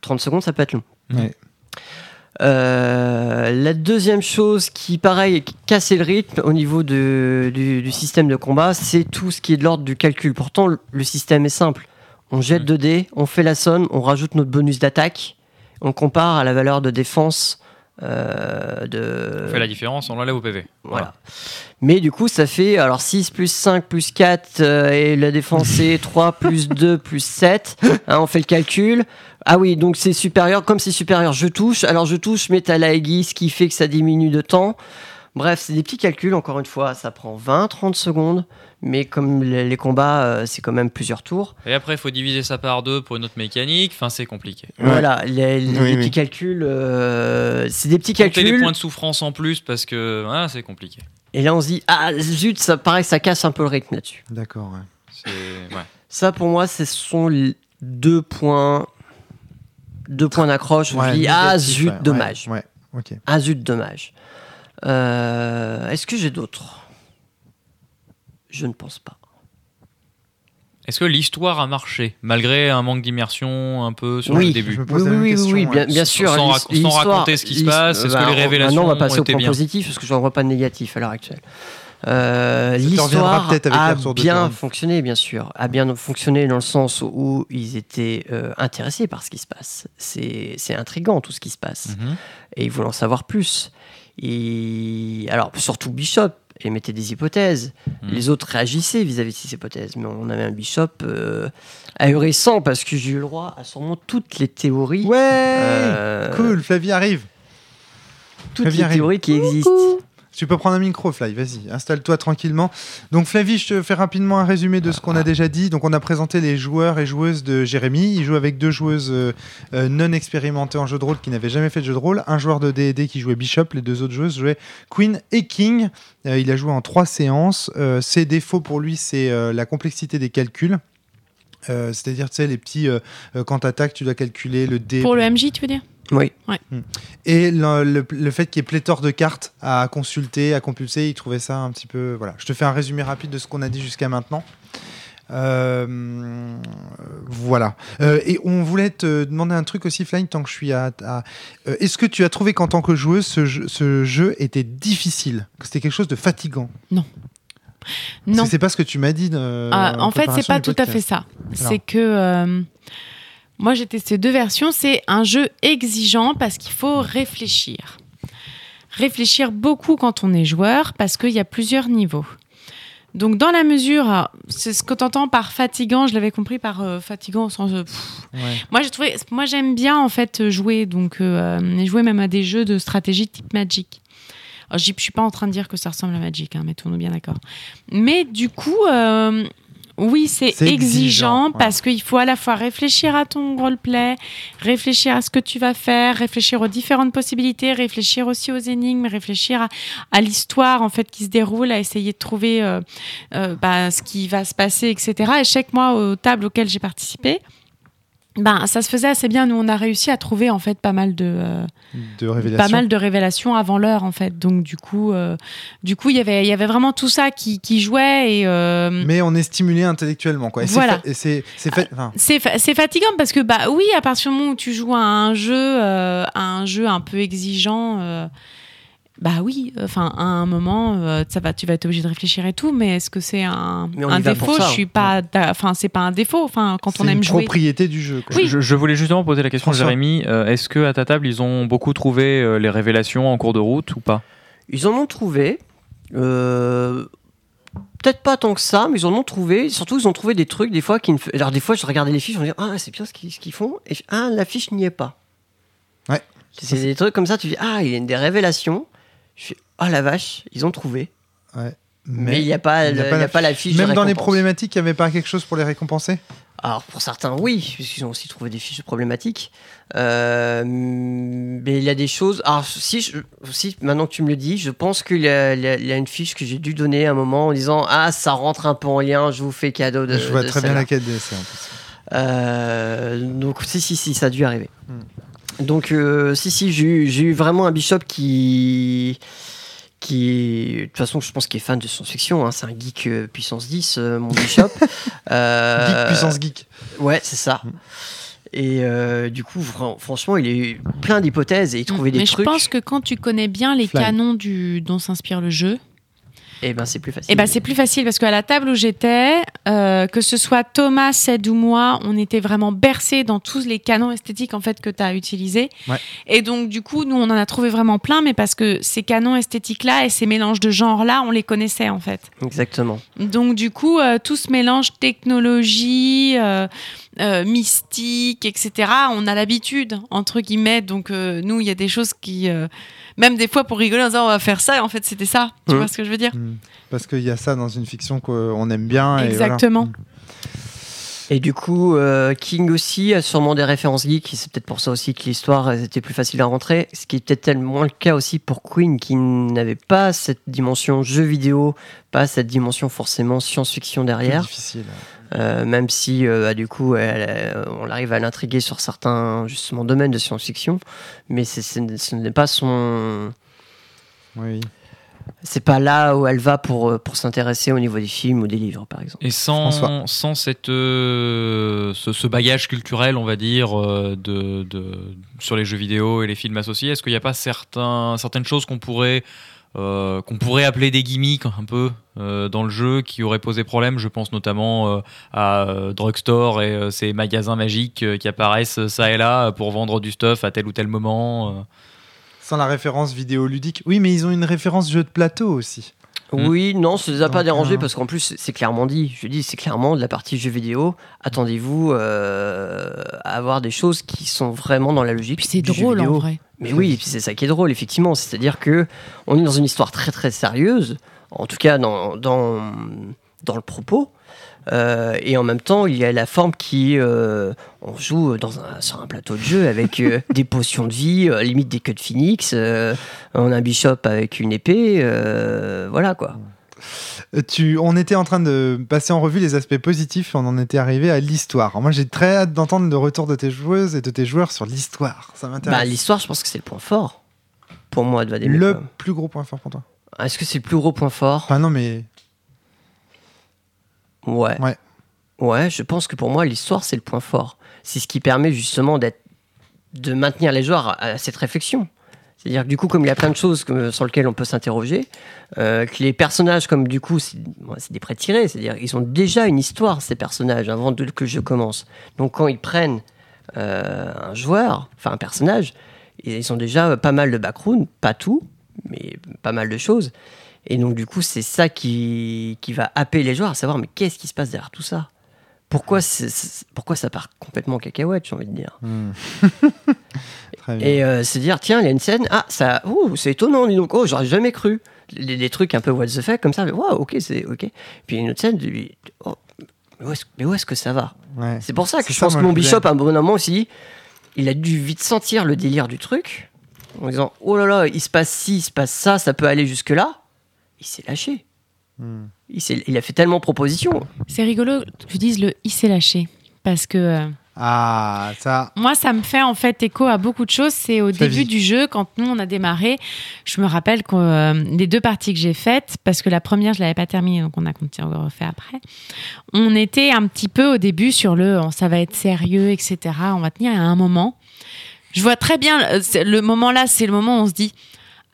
30 secondes, ça peut être long. Ouais. Euh, la deuxième chose qui, pareil, cassait le rythme au niveau de- du, du système de combat, c'est tout ce qui est de l'ordre du calcul. Pourtant, le, système est simple. On jette Mhm. 2 dés, on fait la somme, on rajoute notre bonus d'attaque, on compare à la valeur de défense euh, de... On fait la différence, on l'enlève au PV. Voilà. Mais du coup, ça fait alors 6 plus 5 plus 4 euh, et la défense c'est 3 plus 2 plus 7. Hein, on fait le calcul. Ah oui, donc c'est supérieur. Comme c'est supérieur, je touche. Alors je touche, mais t'as la aiguille, ce qui fait que ça diminue de temps. Bref, c'est des petits calculs. Encore une fois, ça prend 20-30 secondes. Mais comme les, combats, euh, c'est quand même plusieurs tours. Et après, il faut diviser ça par deux pour une autre mécanique. Enfin, c'est compliqué. Ouais. Voilà, les, les- Oui, les oui. petits calculs, euh, c'est des petits Compter calculs. des points de souffrance en plus parce que ah, c'est compliqué. Et là, on se dit, ah zut, ça paraît que ça casse un peu le rythme là-dessus. D'accord. ouais. Ça, pour moi, ce sont les deux points, deux points d'accroche. je dis, ah négatif, zut, ouais, dommage. Ouais, ouais, ok. Ah zut, dommage. Euh, Est-ce que j'ai d'autres? Je ne pense pas. Est-ce que l'histoire a marché malgré un manque d'immersion un peu sur Oui. le Je début me Oui, pose oui, oui, question, oui, bien, bien sûr. sans rac- sans raconter ce qui se passe, est-ce que bah, les révélations Maintenant, on va ont passer au été point bien positif parce que je n'en vois pas de négatif à l'heure actuelle. Euh, L'histoire peut-être avec a bien fonctionné, bien sûr. A bien fonctionné dans le sens où ils étaient euh, intéressés par ce qui se passe. C'est c'est intriguant tout ce qui se passe. Mhm. et ils voulaient en savoir plus. Et alors, surtout Bishop émettait des hypothèses. Mhm. Les autres réagissaient vis-à-vis de ces hypothèses. Mais on avait un Bishop euh, ahurissant parce que j'ai eu le droit à sûrement toutes les théories. Ouais euh, Cool, Flavie arrive. Toutes Flavie les arrive. théories qui existent. Tu peux prendre un micro, Fly, vas-y, installe-toi tranquillement. Donc Flavie, je te fais rapidement un résumé de ce qu'on a déjà dit. Donc on a présenté les joueurs et joueuses de Jérémy. Il joue avec deux joueuses euh, euh, non expérimentées en jeu de rôle qui n'avaient jamais fait de jeu de rôle. Un joueur de D&D qui jouait Bishop, les deux autres joueuses jouaient Queen et King. Euh, il a joué en trois séances. Euh, ses défauts pour lui, c'est euh, la complexité des calculs. Euh, C'est-à-dire, tu sais, les petits, quand tu attaques, tu dois calculer le dé. Pour le MJ, tu veux dire? Oui. Et le, le- le fait qu'il y ait pléthore de cartes à consulter, à compulser, il trouvait ça un petit peu. Voilà. Je te fais un résumé rapide de ce qu'on a dit jusqu'à maintenant. Euh, voilà. Euh, et on voulait te demander un truc aussi, Flying, tant que je suis à. à- euh, Est-ce que tu as trouvé qu'en tant que joueuse, ce jeu, ce jeu était difficile? Que c'était quelque chose de fatigant? Non. que c'est pas ce que tu m'as dit. euh, Ah, en fait, c'est pas tout à fait ça. C'est que euh, Moi, j'ai testé deux versions. C'est un jeu exigeant parce qu'il faut réfléchir. Réfléchir beaucoup quand on est joueur parce qu'il y a plusieurs niveaux. Donc, dans la mesure, c'est ce que tu entends par fatigant, je l'avais compris par euh, fatigant au sens. euh, pff. Ouais. Moi, j'ai trouvé. Moi, j'aime bien en fait jouer, donc euh, jouer même à des jeux de stratégie type Magic. Alors, je suis pas en train de dire que ça ressemble à Magic, hein, mettons-nous bien d'accord. Mais du coup, euh, oui, c'est exigeant, exigeant, ouais. parce qu'il faut à la fois réfléchir à ton roleplay, réfléchir à ce que tu vas faire, réfléchir aux différentes possibilités, réfléchir aussi aux énigmes, réfléchir à, à l'histoire en fait qui se déroule, à essayer de trouver euh, euh, bah, ce qui va se passer, etc. Et chaque mois aux tables auxquelles j'ai participé. Ben, ça se faisait assez bien. Nous, on a réussi à trouver en fait pas mal de, euh, De pas mal de révélations avant l'heure en fait. Donc du coup, euh, du coup, il y avait, il y avait vraiment tout ça qui, qui jouait et euh, Mais on est stimulé intellectuellement, quoi. Et Voilà. c'est c'est enfin, fa- fatigant parce que bah oui, à partir du moment où tu joues à un jeu, à un jeu un peu exigeant. Bah oui, enfin à un moment, euh, ça va, tu vas être obligé de réfléchir et tout, mais est-ce que c'est un, défaut? ça, Je suis pas, enfin c'est pas un défaut. Enfin quand on c'est aime une jouer, propriété du jeu. Quoi. Oui. Je, je voulais justement poser la question à François. Jérémy. euh, Est-ce que à ta table, ils ont beaucoup trouvé euh, les révélations en cours de route ou pas? Ils en ont trouvé. euh, Peut-être pas tant que ça, mais ils en ont trouvé. Surtout, ils ont trouvé des trucs, des fois, qui ne... Alors, des fois, je regardais les fiches, je me disais, ah, c'est bien ce qu'ils font. Et ah, la fiche n'y est pas. Ouais. C'est des trucs comme ça, tu dis, ah, il y a des révélations. Je fais, ah, la vache, ils ont trouvé. Mais il n'y a pas, il y a le- pas y la a pas la fiche de Même dans les problématiques, il n'y avait pas quelque chose pour les récompenser? Alors pour certains, oui, puisqu'ils ont aussi trouvé des fiches problématiques. Euh, mais il y a des choses. Alors si, je- si maintenant que tu me le dis, je pense qu'il y, y a- une fiche que j'ai dû donner à un moment en disant ah ça rentre un peu en lien, je vous fais cadeau de. Je vois de très bien en plus. Euh, donc si si si ça a dû arriver. Donc euh, si si j'ai eu, vraiment un bishop qui qui de toute façon je pense qu'il est fan de science-fiction hein, c'est un geek euh, puissance 10 euh, mon bishop Euh, Geek puissance geek. Ouais, c'est ça. Mm. Et euh, du coup, fran- franchement, il est plein d'hypothèses et il trouvait des mais trucs. je pense que quand tu connais bien les Fly. canons du, dont s'inspire le jeu, Et ben, c'est plus facile. Eh ben, c'est plus facile parce qu'à la table où j'étais, euh, que ce soit Thomas, Ced ou moi, on était vraiment bercés dans tous les canons esthétiques en fait que tu as utilisés. Ouais. Et donc du coup, nous on en a trouvé vraiment plein, mais parce que ces canons esthétiques-là et ces mélanges de genres-là, on les connaissait en fait. Exactement. Donc du coup, euh, tout ce mélange technologie, euh, euh, mystique, etc. On a l'habitude entre guillemets. Donc euh, nous, il y a des choses qui, euh, même des fois pour rigoler on va faire ça, et en fait c'était ça. Tu Mhm. vois ce que je veux dire? Mm. Parce qu'il y a ça dans une fiction qu'on aime bien. et voilà. Exactement. Et du coup, euh, King aussi a sûrement des références geeks. et C'est peut-être pour ça aussi que l'histoire était plus facile à rentrer. Ce qui est peut-être tellement moins le cas aussi pour Queen, qui n'avait pas cette dimension jeu vidéo, pas cette dimension forcément science-fiction derrière. difficile. Euh, même si, euh, bah, du coup, elle, on arrive à l'intriguer sur certains justement domaines de science-fiction, mais c'est- c'est- ce n'est pas son, Oui. C'est pas là où elle va pour euh, pour s'intéresser au niveau des films ou des livres, par exemple. Et sans, François. sans cette, euh, ce, ce bagage culturel, on va dire, euh, de, de- sur les jeux vidéo et les films associés, est-ce qu'il n'y a pas certains, certaines choses qu'on pourrait, euh, qu'on pourrait appeler des gimmicks un peu euh, dans le jeu qui auraient posé problème? Je pense notamment euh, à euh, Drugstore et euh, ces magasins magiques euh, qui apparaissent ça et là pour vendre du stuff à tel ou tel moment. Sans la référence vidéoludique. Oui, mais ils ont une référence jeu de plateau aussi. Hmm. Oui, non, ça les a pas dérangés euh, parce qu'en plus c'est clairement dit. Je dis c'est clairement de la partie jeux vidéo. Attendez-vous euh, à avoir des choses qui sont vraiment dans la logique. Puis c'est du jeu drôle en vidéo. vrai. Mais oui, et puis c'est ça qui est drôle, effectivement. C'est-à-dire que on est dans une histoire très très sérieuse, en tout cas dans, dans, dans le propos. Euh, et en même temps, il y a la forme qui. euh, on joue dans un, sur un plateau de jeu avec euh, des potions de vie, euh, limite des queues de phoenix. euh, on a un bishop avec une épée. euh, voilà quoi. Tu, on était en train de passer en revue les aspects positifs et on en était arrivé à l'histoire. Moi, j'ai très hâte d'entendre le retour de tes joueuses et de tes joueurs sur l'histoire. Ça Bah, m'intéresse. L'histoire, je pense que c'est le point fort. Pour moi, de le plus gros point fort pour toi. Est-ce que c'est le plus gros point fort? Enfin, non, mais Ouais. Ouais. Ouais, je pense que pour moi, l'histoire, c'est le point fort. C'est ce qui permet justement d'être, de maintenir les joueurs à, cette réflexion. C'est-à-dire que du coup, comme il y a plein de choses que- sur lesquelles on peut s'interroger, euh, que les personnages, comme du coup, c'est c'est des pré-tirés, c'est-à-dire ils ont déjà une histoire, ces personnages, avant de- que je commence. Donc quand ils prennent euh, un joueur, enfin un personnage, ils ont déjà pas mal de background, pas tout, mais pas mal de choses. Et donc, du coup, c'est ça qui, qui va happer les joueurs à savoir, mais qu'est-ce qui se passe derrière tout ça? Pourquoi, c'est- pourquoi ça part complètement en cacahuète, j'ai envie de dire? Bien. Et euh, se dire, tiens, il y a une scène, ah, ça, ouh, c'est étonnant, dis donc, oh, j'aurais jamais cru. Les, des trucs un peu what the fuck, comme ça, mais waouh, ok, c'est ok. Puis une autre scène, lui, oh, mais où est-ce mais où est-ce que ça va? Ouais. C'est pour ça que je ça, pense que mon Bishop, à un bon moment aussi, il a dû vite sentir le délire du truc, en disant, oh là là, il se passe ci, il se passe ça, ça peut aller jusque-là. Il s'est lâché. Hmm. Il, a fait tellement proposition. C'est rigolo que tu dises le il s'est lâché. Parce que euh, Ah, ça. moi, ça me fait en fait écho à beaucoup de choses. C'est au début du jeu, quand nous on a démarré, je me rappelle que euh, les deux parties que j'ai faites, parce que la première je l'avais pas terminée, donc on a continué à refait après. On était un petit peu au début sur le, oh, ça va être sérieux, etc. On va tenir à un moment. Je vois très bien euh, c'est- le moment là, c'est le moment où on se dit.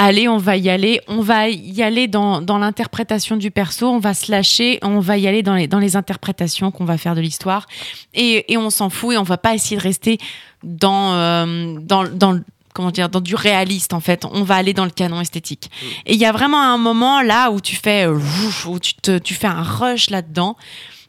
Allez, on va y aller. On va y aller dans, dans l'interprétation du perso. On va se lâcher. On va y aller dans les, dans les interprétations qu'on va faire de l'histoire. Et, et on s'en fout et on va pas essayer de rester dans, euh, dans, dans, comment dire, dans du réaliste en fait. On va aller dans le canon esthétique. Et il y a vraiment un moment là où tu fais, euh, où tu, te, tu fais un rush là-dedans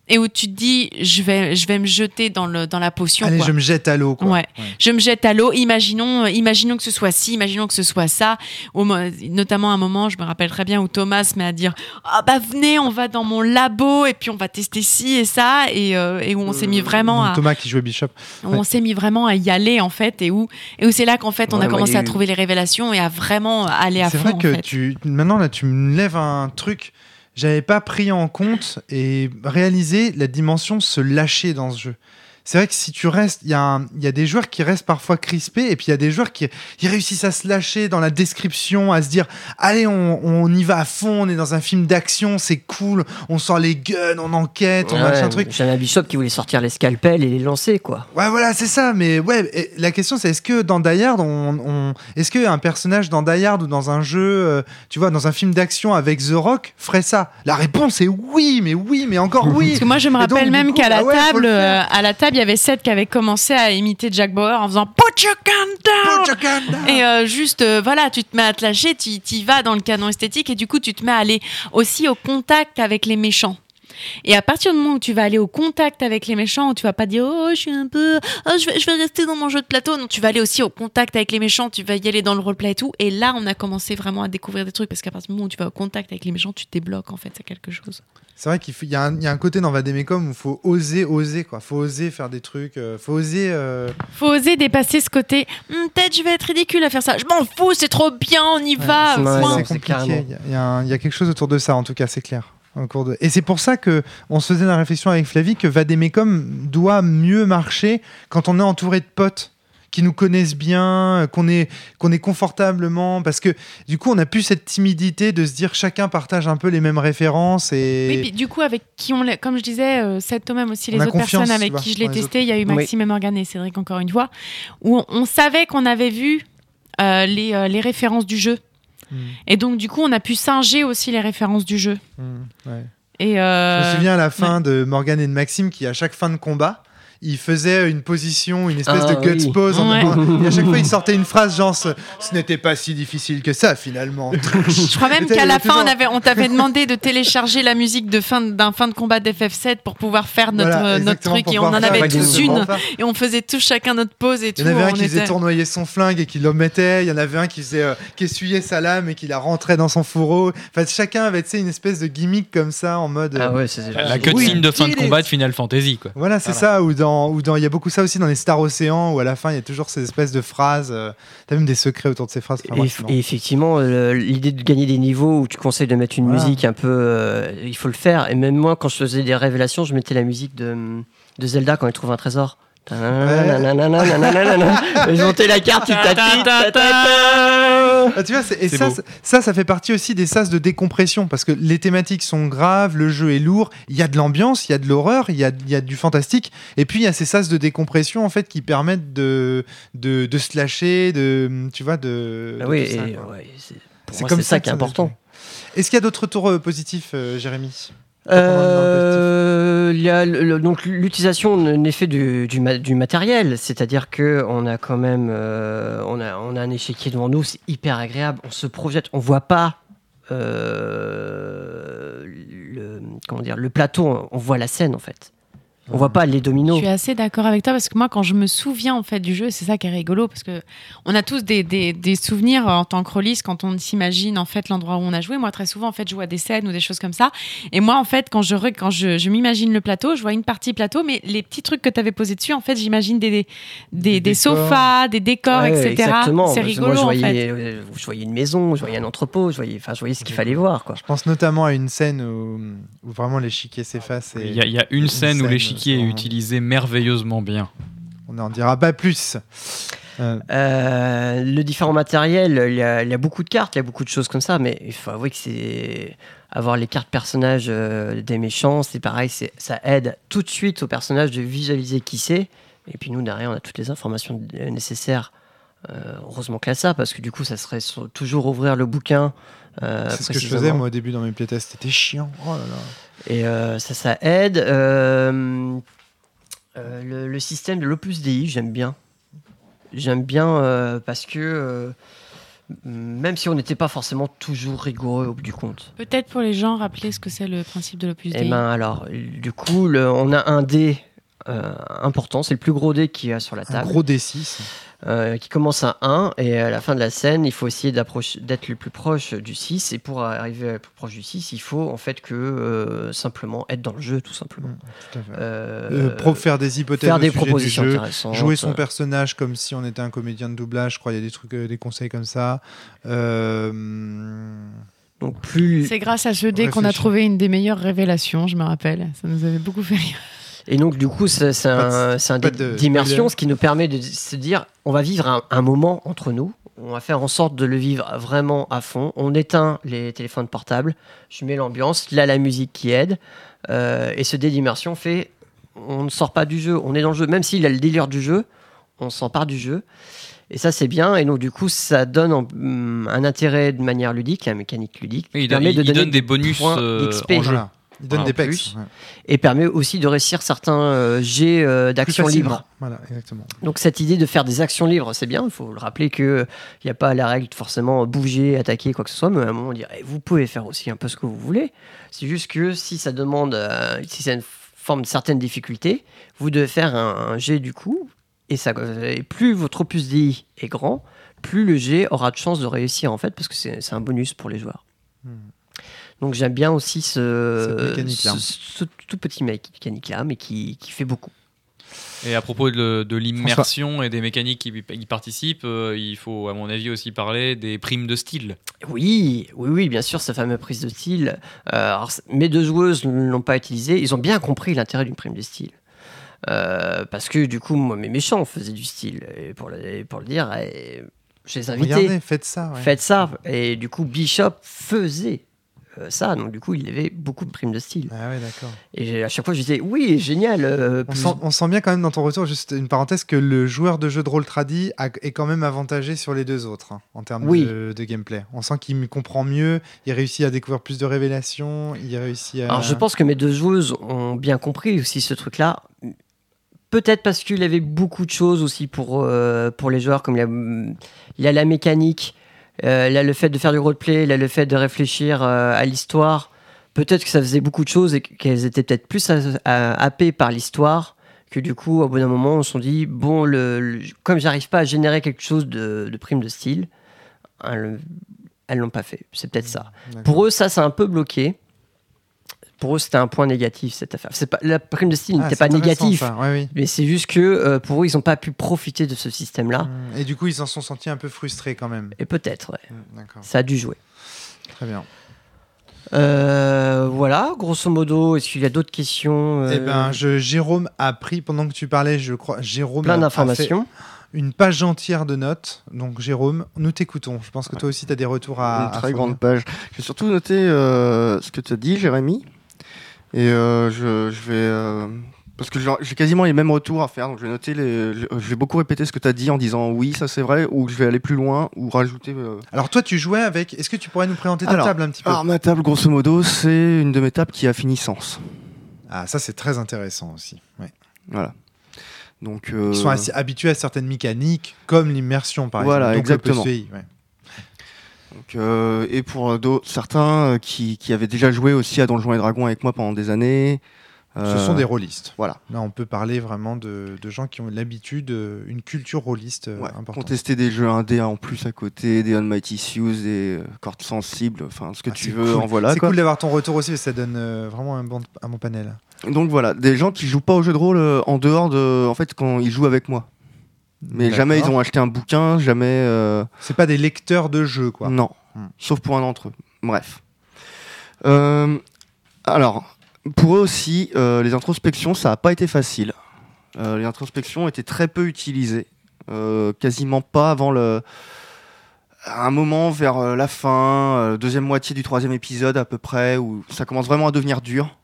et où tu te dis, je vais, je vais me jeter dans, le, dans la potion. Allez, quoi. je me jette à l'eau. quoi. Ouais. Je me jette à l'eau. Imaginons, euh, imaginons que ce soit ci, imaginons que ce soit ça. Au notamment un moment, je me rappelle très bien où Thomas se met à dire ah bah venez, on va dans mon labo et puis on va tester ci et ça et, euh, et où on s'est mis vraiment Donc, à, Thomas qui jouait Bishop. où on s'est mis vraiment à y aller en fait et où et où c'est là qu'en fait on Ouais, a commencé à trouver les révélations et à vraiment aller à C'est fond vrai que en fait. tu maintenant là tu me lèves un truc j'avais pas pris en compte et réalisé la dimension se lâcher dans ce jeu. C'est vrai que si tu restes, il y, a y des joueurs qui restent parfois crispés et puis il y a des joueurs qui ils réussissent à se lâcher dans la description, à se dire allez on, on y va à fond, on est dans un film d'action, c'est cool, on sort les guns, on enquête, on Ouais, machin truc. J'avais un Bishop qui voulait sortir les scalpels et les lancer, quoi. Ouais, voilà, c'est ça. Mais ouais, et la question c'est est-ce que dans Die Hard, on, on- est-ce qu'un personnage dans Die Hard ou dans un jeu, euh, tu vois, dans un film d'action avec The Rock ferait ça? La réponse est oui, mais oui, mais encore oui. Parce que moi, je me donc, rappelle même coup, qu'à la ah ouais, faut table, euh, à la table, il y avait Seth qui avait commencé à imiter Jack Bauer en faisant Put your gun down. Put your gun down. Et euh, juste, euh, voilà, tu te mets à te lâcher, tu y vas dans le canon esthétique et du coup, tu te mets à aller aussi au contact avec les méchants. Et à partir du moment où tu vas aller au contact avec les méchants, où tu vas pas dire oh je suis un peu, oh, je vais je vais rester dans mon jeu de plateau, non tu vas aller aussi au contact avec les méchants, tu vas y aller dans le roleplay et tout. Et là on a commencé vraiment à découvrir des trucs parce qu'à partir du moment où tu vas au contact avec les méchants, tu te débloques en fait, c'est quelque chose. C'est vrai qu'il y, a un- il y a un côté dans Vademecum où il faut oser, oser quoi. Faut oser faire des trucs. euh, faut oser. euh, Faut oser dépasser ce côté. Hum, Peut-être je vais être ridicule à faire ça. Je m'en fous, c'est trop bien, on y va. c'est Ouais, compliqué. Il y y a quelque chose autour de ça, en tout cas, c'est clair. Au cours de... Et c'est pour ça que on se faisait la réflexion avec Flavie que Vademecum doit mieux marcher quand on est entouré de potes qui nous connaissent bien, qu'on est, qu'on est confortablement, parce que du coup on n'a plus cette timidité de se dire chacun partage un peu les mêmes références et Oui, puis du coup, avec qui on l'a, comme je disais, euh, Thomas, mais aussi On les a autres personnes avec qui je l'ai testé, il y a eu Maxime et Morgane et Cédric encore une fois, où on, on savait qu'on avait vu euh, les, euh, les références du jeu. Mm. Et donc, du coup, on a pu singer aussi les références du jeu. Mm, ouais. Et Je euh, me souviens à la fin de Morgan et de Maxime qui, à chaque fin de combat, ils faisaient une position, une espèce Ah, de guts oui. pose. en Ouais. mode- Et à chaque fois, ils sortaient une phrase genre ce, ce n'était pas si difficile que ça finalement. je crois même qu'à la toujours- fin, on, avait, on t'avait demandé de télécharger la musique de fin, d'un fin de combat d'FF7 pour pouvoir faire notre, Voilà, euh, notre truc. Et on en avait tous une. Et on faisait tous chacun notre et tout. Il y en avait un qui faisait était- tournoyer son flingue et qui l'omettait. Il y en avait un qui faisait euh, qui essuyait sa lame et qui la rentrait dans son fourreau. Enfin, chacun avait une espèce de gimmick comme ça en mode. Ah euh, ouais, c'est La Oui, cutscene de fin de il combat de Final Fantasy, quoi. Voilà, c'est Voilà. ça. Ou dans, ou dans, il y a beaucoup ça aussi dans les Star Ocean où à la fin il y a toujours ces espèces de phrases. euh, T'as même des secrets autour de ces phrases. Enfin, Et, effectivement, euh, l'idée de gagner des niveaux où tu conseilles de mettre une Voilà. musique un peu. euh, il faut le faire. Et même moi, quand je faisais des révélations, je mettais la musique de, de Zelda quand il trouve un trésor. Je montais la carte, tapait, Ah, tu vois, et ça, ça, ça fait partie aussi des sas de décompression parce que les thématiques sont graves, le jeu est lourd, il y a de l'ambiance, il y a de l'horreur, il y a, y a du fantastique, et puis il y a ces sas de décompression en fait qui permettent de, de, de se lâcher, de, tu vois, de. Ah oui, c'est- comme ça qui est important. Est-ce qu'il y a d'autres retours euh, positifs, Jérémy a donc l'utilisation en effet du, du matériel, c'est-à-dire que on a quand même euh, on a on a un échiquier devant nous, c'est hyper agréable, on se projette, on voit pas euh, le comment dire le plateau, on voit la scène en fait. On voit pas les Je dominos. suis assez d'accord avec toi parce que moi, quand je me souviens en fait du jeu, c'est ça qui est rigolo parce que on a tous des, des, des souvenirs en tant que rôliste quand on s'imagine en fait l'endroit où on a joué. Moi, très souvent, en fait, je vois des scènes ou des choses comme ça. Et moi, en fait, quand je quand je, je m'imagine le plateau, je vois une partie plateau, mais les petits trucs que tu avais posés dessus, en fait, j'imagine des, des, des, sofas, des décors, Ouais, etc. exactement. C'est rigolo Moi, je en voyais, fait. euh, je voyais une maison, je voyais un entrepôt, je voyais, enfin, je voyais ce qu'il fallait voir, quoi. Je pense notamment à une scène où, où vraiment l'échiquier s'efface. et Il y, y a une scène où l'échiquier est utilisé merveilleusement bien. On n'en dira pas plus. Euh, Euh, le différent matériel, il y, a, il y a beaucoup de cartes, il y a beaucoup de choses comme ça, mais il faut avouer que c'est avoir les cartes personnages euh, des méchants, c'est pareil, c'est ça aide tout de suite au personnage de visualiser qui c'est. Et puis nous derrière, on a toutes les informations nécessaires. Euh, heureusement qu'il y a ça, parce que du coup, ça serait toujours ouvrir le bouquin. Euh, c'est ce que je faisais moi au début dans mes playtests. C'était chiant. Oh là là. Et euh, ça, ça aide. Euh, euh, le, le système de l'Opus Dei, j'aime bien. J'aime bien euh, parce que euh, même si on n'était pas forcément toujours rigoureux au bout du compte. Peut-être pour les gens rappeler ce que c'est le principe de l'opus Et Dei. ben alors, du coup, le- on a un dé euh, important, c'est le plus gros dé qu'il y a sur la Un table. gros D6. Euh, qui commence à 1 et à la fin de la scène, il faut essayer d'être le plus proche du 6 et pour arriver le plus proche du 6, il faut en fait que euh, simplement être dans le jeu tout simplement. Tout à fait. Euh, Euh, faire des hypothèses faire des sujet du propositions jeu, intéressantes. jouer son personnage comme si on était un comédien de doublage. Je crois qu'il y a des trucs, des conseils comme ça. Euh, Donc plus C'est grâce à ce dé qu'on a trouvé une des meilleures révélations, je me rappelle. Ça nous avait beaucoup fait rire. Et donc du coup c'est un, c'est un dé de d'immersion, ce qui nous permet de se dire on va vivre un, un moment entre nous. On va faire en sorte de le vivre vraiment à fond. On éteint les téléphones portables. Je mets l'ambiance. Là, la musique qui aide. Euh, et ce dé d'immersion fait on ne sort pas du jeu. On est dans le jeu. Même s'il a le délire du jeu, on s'empare du jeu. Et ça, c'est bien. Et donc, du coup, ça donne hum, un intérêt de manière ludique, la mécanique ludique. Oui, il, permet il- de il donner donne des bonus points euh, en jeu. voilà. Il donne des pecs. ouais. et permet aussi de réussir certains euh, jets euh, Plus d'action facilement. libre. Voilà, exactement. Donc cette idée de faire des actions libres, c'est bien. Il faut le rappeler que il n'y a pas la règle de forcément bouger, attaquer, quoi que ce soit. Mais à un moment, on dirait, vous pouvez faire aussi un peu ce que vous voulez. C'est juste que si ça demande, euh, si c'est une forme de certaine difficulté, vous devez faire un, un jet du coup. Et, ça, et plus votre opus DI est grand, plus le jet aura de chances de réussir en fait, parce que c'est c'est un bonus pour les joueurs. Hmm. Donc j'aime bien aussi ce, mécanique-là. ce- ce tout petit mécanique là, mais qui, qui fait beaucoup. Et à propos de, de l'immersion et des mécaniques qui y participent, euh, il faut, à mon avis, aussi parler des primes de style. Oui, oui, oui, bien sûr, sa fameuse prise de style. Euh, alors, mes deux joueuses ne l'ont pas utilisée. Ils ont bien compris l'intérêt d'une prime de style. Euh, parce que du coup, moi, mes méchants faisaient du style. Et pour le, et pour le dire, et je les invitais. Regardez, faites ça. ouais. Faites ça. Et du coup, Bishop faisait euh, ça. Donc, du coup, il avait beaucoup de primes de style. Ah ouais, d'accord. Et à chaque fois, je disais, oui, génial. euh, On sent, on sent bien quand même dans ton retour, juste une parenthèse, que le joueur de jeu de rôle tradi a- est quand même avantagé sur les deux autres hein, en termes Oui. de, de gameplay. On sent qu'il comprend mieux, il réussit à découvrir plus de révélations, il réussit à. Alors je pense que mes deux joueuses ont bien compris aussi ce truc-là. Peut-être parce qu'il y avait beaucoup de choses aussi pour, euh, pour les joueurs, comme il y a, il y a la mécanique, euh, a le fait de faire du roleplay, a le fait de réfléchir euh, à l'histoire. Peut-être que ça faisait beaucoup de choses et qu'elles étaient peut-être plus happées par l'histoire que du coup, au bout d'un moment, on se dit, bon, le, le- comme j'arrive pas à générer quelque chose de, de prime de style, hein, le- elles l'ont pas fait. C'est peut-être ça. Pour eux, ça, c'est un peu bloqué. Pour eux, c'était un point négatif, cette affaire. C'est pas, la prime de style Ah, n'était pas négatif, ça. Ouais, oui. mais c'est juste que euh, pour eux, ils n'ont pas pu profiter de ce système-là. Mm. Et du coup, ils s'en sont sentis un peu frustrés quand même. Et peut-être, ouais, Mm, D'accord, ça a dû jouer. très bien. Euh, voilà, grosso modo, est-ce qu'il y a d'autres questions Eh euh, ben, je, Jérôme a pris, pendant que tu parlais, je crois, Jérôme Plein a- a d'informations. fait une page entière de notes. Donc, Jérôme, nous t'écoutons. Je pense que toi aussi, tu as des retours à. une à très fournir. grande page. J'ai surtout noté euh, ce que tu as dit, Jérémy. Et euh, je, je vais euh, Parce que j'ai quasiment les mêmes retours à faire, donc je vais noter les, je vais beaucoup répéter ce que tu as dit en disant oui, ça c'est vrai, ou je vais aller plus loin, ou rajouter. euh, Alors toi, tu jouais avec. Est-ce que tu pourrais nous présenter ta Alors, table un petit peu? Alors ma table, grosso modo, c'est une de mes tables qui a fini sens. Ah, ça c'est très intéressant aussi. Ouais. Voilà. Donc. Ils sont assez habitués à certaines mécaniques, comme l'immersion par Voilà, exemple. Donc, le exactement. PCI, ouais. Donc, euh, et pour euh, certains euh, qui, qui avaient déjà joué aussi à Donjons et Dragons avec moi pendant des années. Ce sont des rôlistes. Voilà. Là, on peut parler vraiment de, de gens qui ont l'habitude, une culture rôliste Ouais, importante. contester des jeux indés en plus à côté, des Unmighty Seals, des cordes sensibles, enfin ce que Ah, tu veux, cool. en voilà. c'est cool d'avoir ton retour aussi, ça donne vraiment un bon, un bon panel. Donc voilà, des gens qui jouent pas au jeu de rôle en dehors de. En fait, quand ils jouent avec moi. Mais jamais ils ont acheté un bouquin, jamais. euh, C'est pas des lecteurs de jeux, quoi. Non. Hmm. Sauf pour un d'entre eux. Bref. Euh, alors, pour eux aussi, euh, les introspections, ça n'a pas été facile. Les introspections étaient très peu utilisées. Quasiment pas avant le. À un moment vers la fin, deuxième moitié du troisième épisode à peu près, où ça commence vraiment à devenir dur.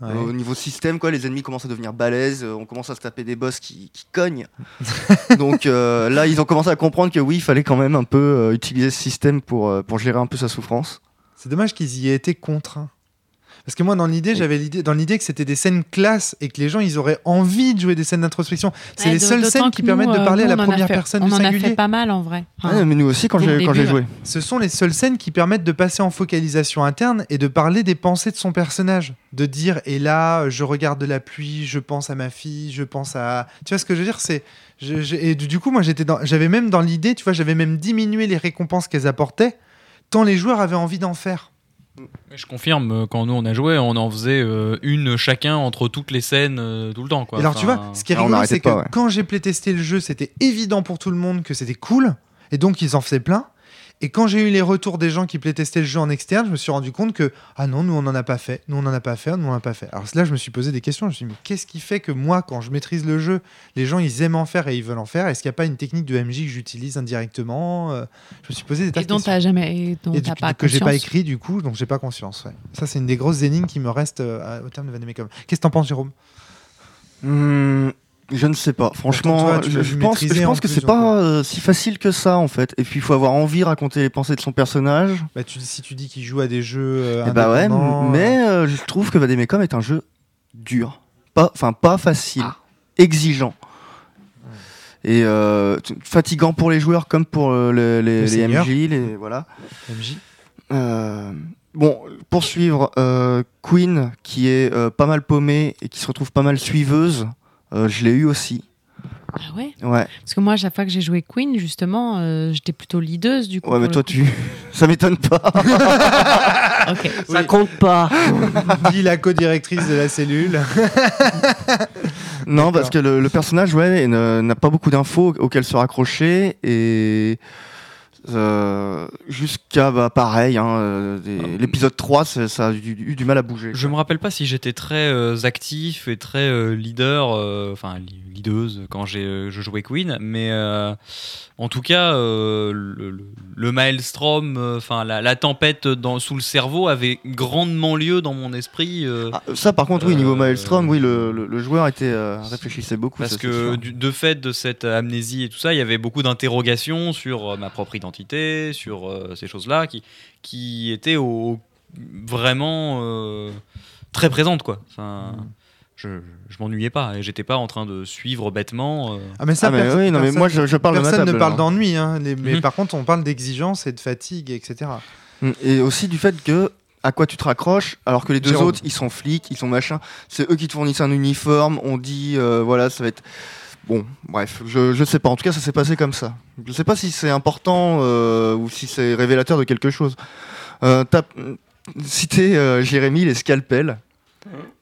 Ouais. Euh, au niveau système, quoi, les ennemis commencent à devenir balèzes, euh, on commence à se taper des boss qui, qui cognent. Donc euh, là, ils ont commencé à comprendre que oui, il fallait quand même un peu euh, utiliser ce système pour, pour gérer un peu sa souffrance. C'est dommage qu'ils y aient été contraints. Parce que moi, dans l'idée, j'avais l'idée, dans l'idée que c'était des scènes classes et que les gens, ils auraient envie de jouer des scènes d'introspection. C'est Ouais, les seules scènes qui nous, permettent de euh, parler nous, à on la a première fait- personne On du en a singulier. fait pas mal en vrai. Enfin, Ouais, mais nous aussi, quand j'ai quand j'ai début, joué. Ce sont les seules scènes qui permettent de passer en focalisation interne et de parler des pensées de son personnage. De dire, et là, je regarde la pluie, je pense à ma fille, je pense à. Tu vois ce que je veux dire C'est. je- je- Et du du coup, moi, j'étais dans... j'avais même dans l'idée, tu vois, j'avais même diminué les récompenses qu'elles apportaient, tant les joueurs avaient envie d'en faire. Mais Je confirme, euh, quand nous on a joué, on en faisait euh, une chacun entre toutes les scènes euh, tout le temps. Quoi. Et alors, tu vois, ce qui est Ah, rigolo, c'est que ouais. quand j'ai playtesté le jeu, c'était évident pour tout le monde que c'était cool, et donc ils en faisaient plein. Et quand j'ai eu les retours des gens qui playtestaient le jeu en externe, je me suis rendu compte que, ah non, nous on n'en a pas fait, nous on n'en a pas fait, nous on n'en a pas fait. Alors là, je me suis posé des questions, je me suis dit, mais qu'est-ce qui fait que moi, quand je maîtrise le jeu, les gens ils aiment en faire et ils veulent en faire? Est-ce qu'il n'y a pas une technique de MJ que j'utilise indirectement Euh, Je me suis posé des tas Et de dont questions. t'as jamais, et dont Et du- pas que j'ai pas conscience. écrit du coup, donc j'ai pas conscience. ouais. Ça, c'est une des grosses énigmes qui me reste euh, au terme de Vanemecum. Qu'est-ce que t'en penses, Jérôme? Hmm, je ne sais pas. Franchement, toi, je, pense, je en pense que c'est pas euh, si facile que ça en fait. Et puis il faut avoir envie de raconter les pensées de son personnage. Bah, tu, si tu dis qu'il joue à des jeux euh, Eh bah ouais, mais euh, je trouve que Vademecum est un jeu dur, pas, enfin pas facile, Ah. exigeant. Et euh, fatigant pour les joueurs comme pour euh, les, les- Le les seigneur. MJ, les, voilà. MJ. Euh, bon, pour suivre, euh, Queen, qui est euh, pas mal paumée et qui se retrouve pas mal suiveuse, euh, je l'ai eu aussi. Ah ouais? Ouais, Parce que moi, à chaque fois que j'ai joué Queen, justement, euh, j'étais plutôt leaduse du coup. ouais mais toi, tu. Ça m'étonne pas. Ok. Ça Oui. compte pas. dit la co-directrice de la cellule. non, parce que le, le personnage, ouais, ne- n'a pas beaucoup d'infos auxquelles se raccrocher et. Euh, jusqu'à bah, pareil, hein, euh, des- l'épisode 3, c'est- ça a eu, eu du mal à bouger. Je me rappelle pas si j'étais très euh, actif et très leader, enfin leaduse quand je jouais Queen, mais en tout cas euh, le, maelstrom, euh, enfin la, la tempête dans, sous le cerveau avait grandement lieu dans mon esprit. euh, Ah, ça, par contre, oui, niveau Maelstrom, oui, le, le- le joueur était réfléchissait beaucoup. Parce ça, que du, de fait de cette amnésie et tout ça, il y avait beaucoup d'interrogations sur ma propre identité, sur ces choses-là qui, qui étaient au, vraiment très présentes. Quoi. Enfin, Mm. Je, je m'ennuyais pas et j'étais pas en train de suivre bêtement. euh. Ah, mais ça, Ah, mais perso- oui, non, mais personne- moi, je, je parle de ma Personne table. ne parle alors. d'ennui, hein, les- mais Mhm. par contre, on parle d'exigence et de fatigue, etc. Mm, Et aussi du fait que à quoi tu te raccroches, alors que les deux Jérôme. autres, ils sont flics, ils sont machin. C'est eux qui te fournissent un uniforme. On dit, euh, voilà, ça va être. Bon, bref, je, je sais pas. En tout cas, ça s'est passé comme ça. Je sais pas si c'est important euh, ou si c'est révélateur de quelque chose. Euh, T'as cité euh, Jérémy les scalpels.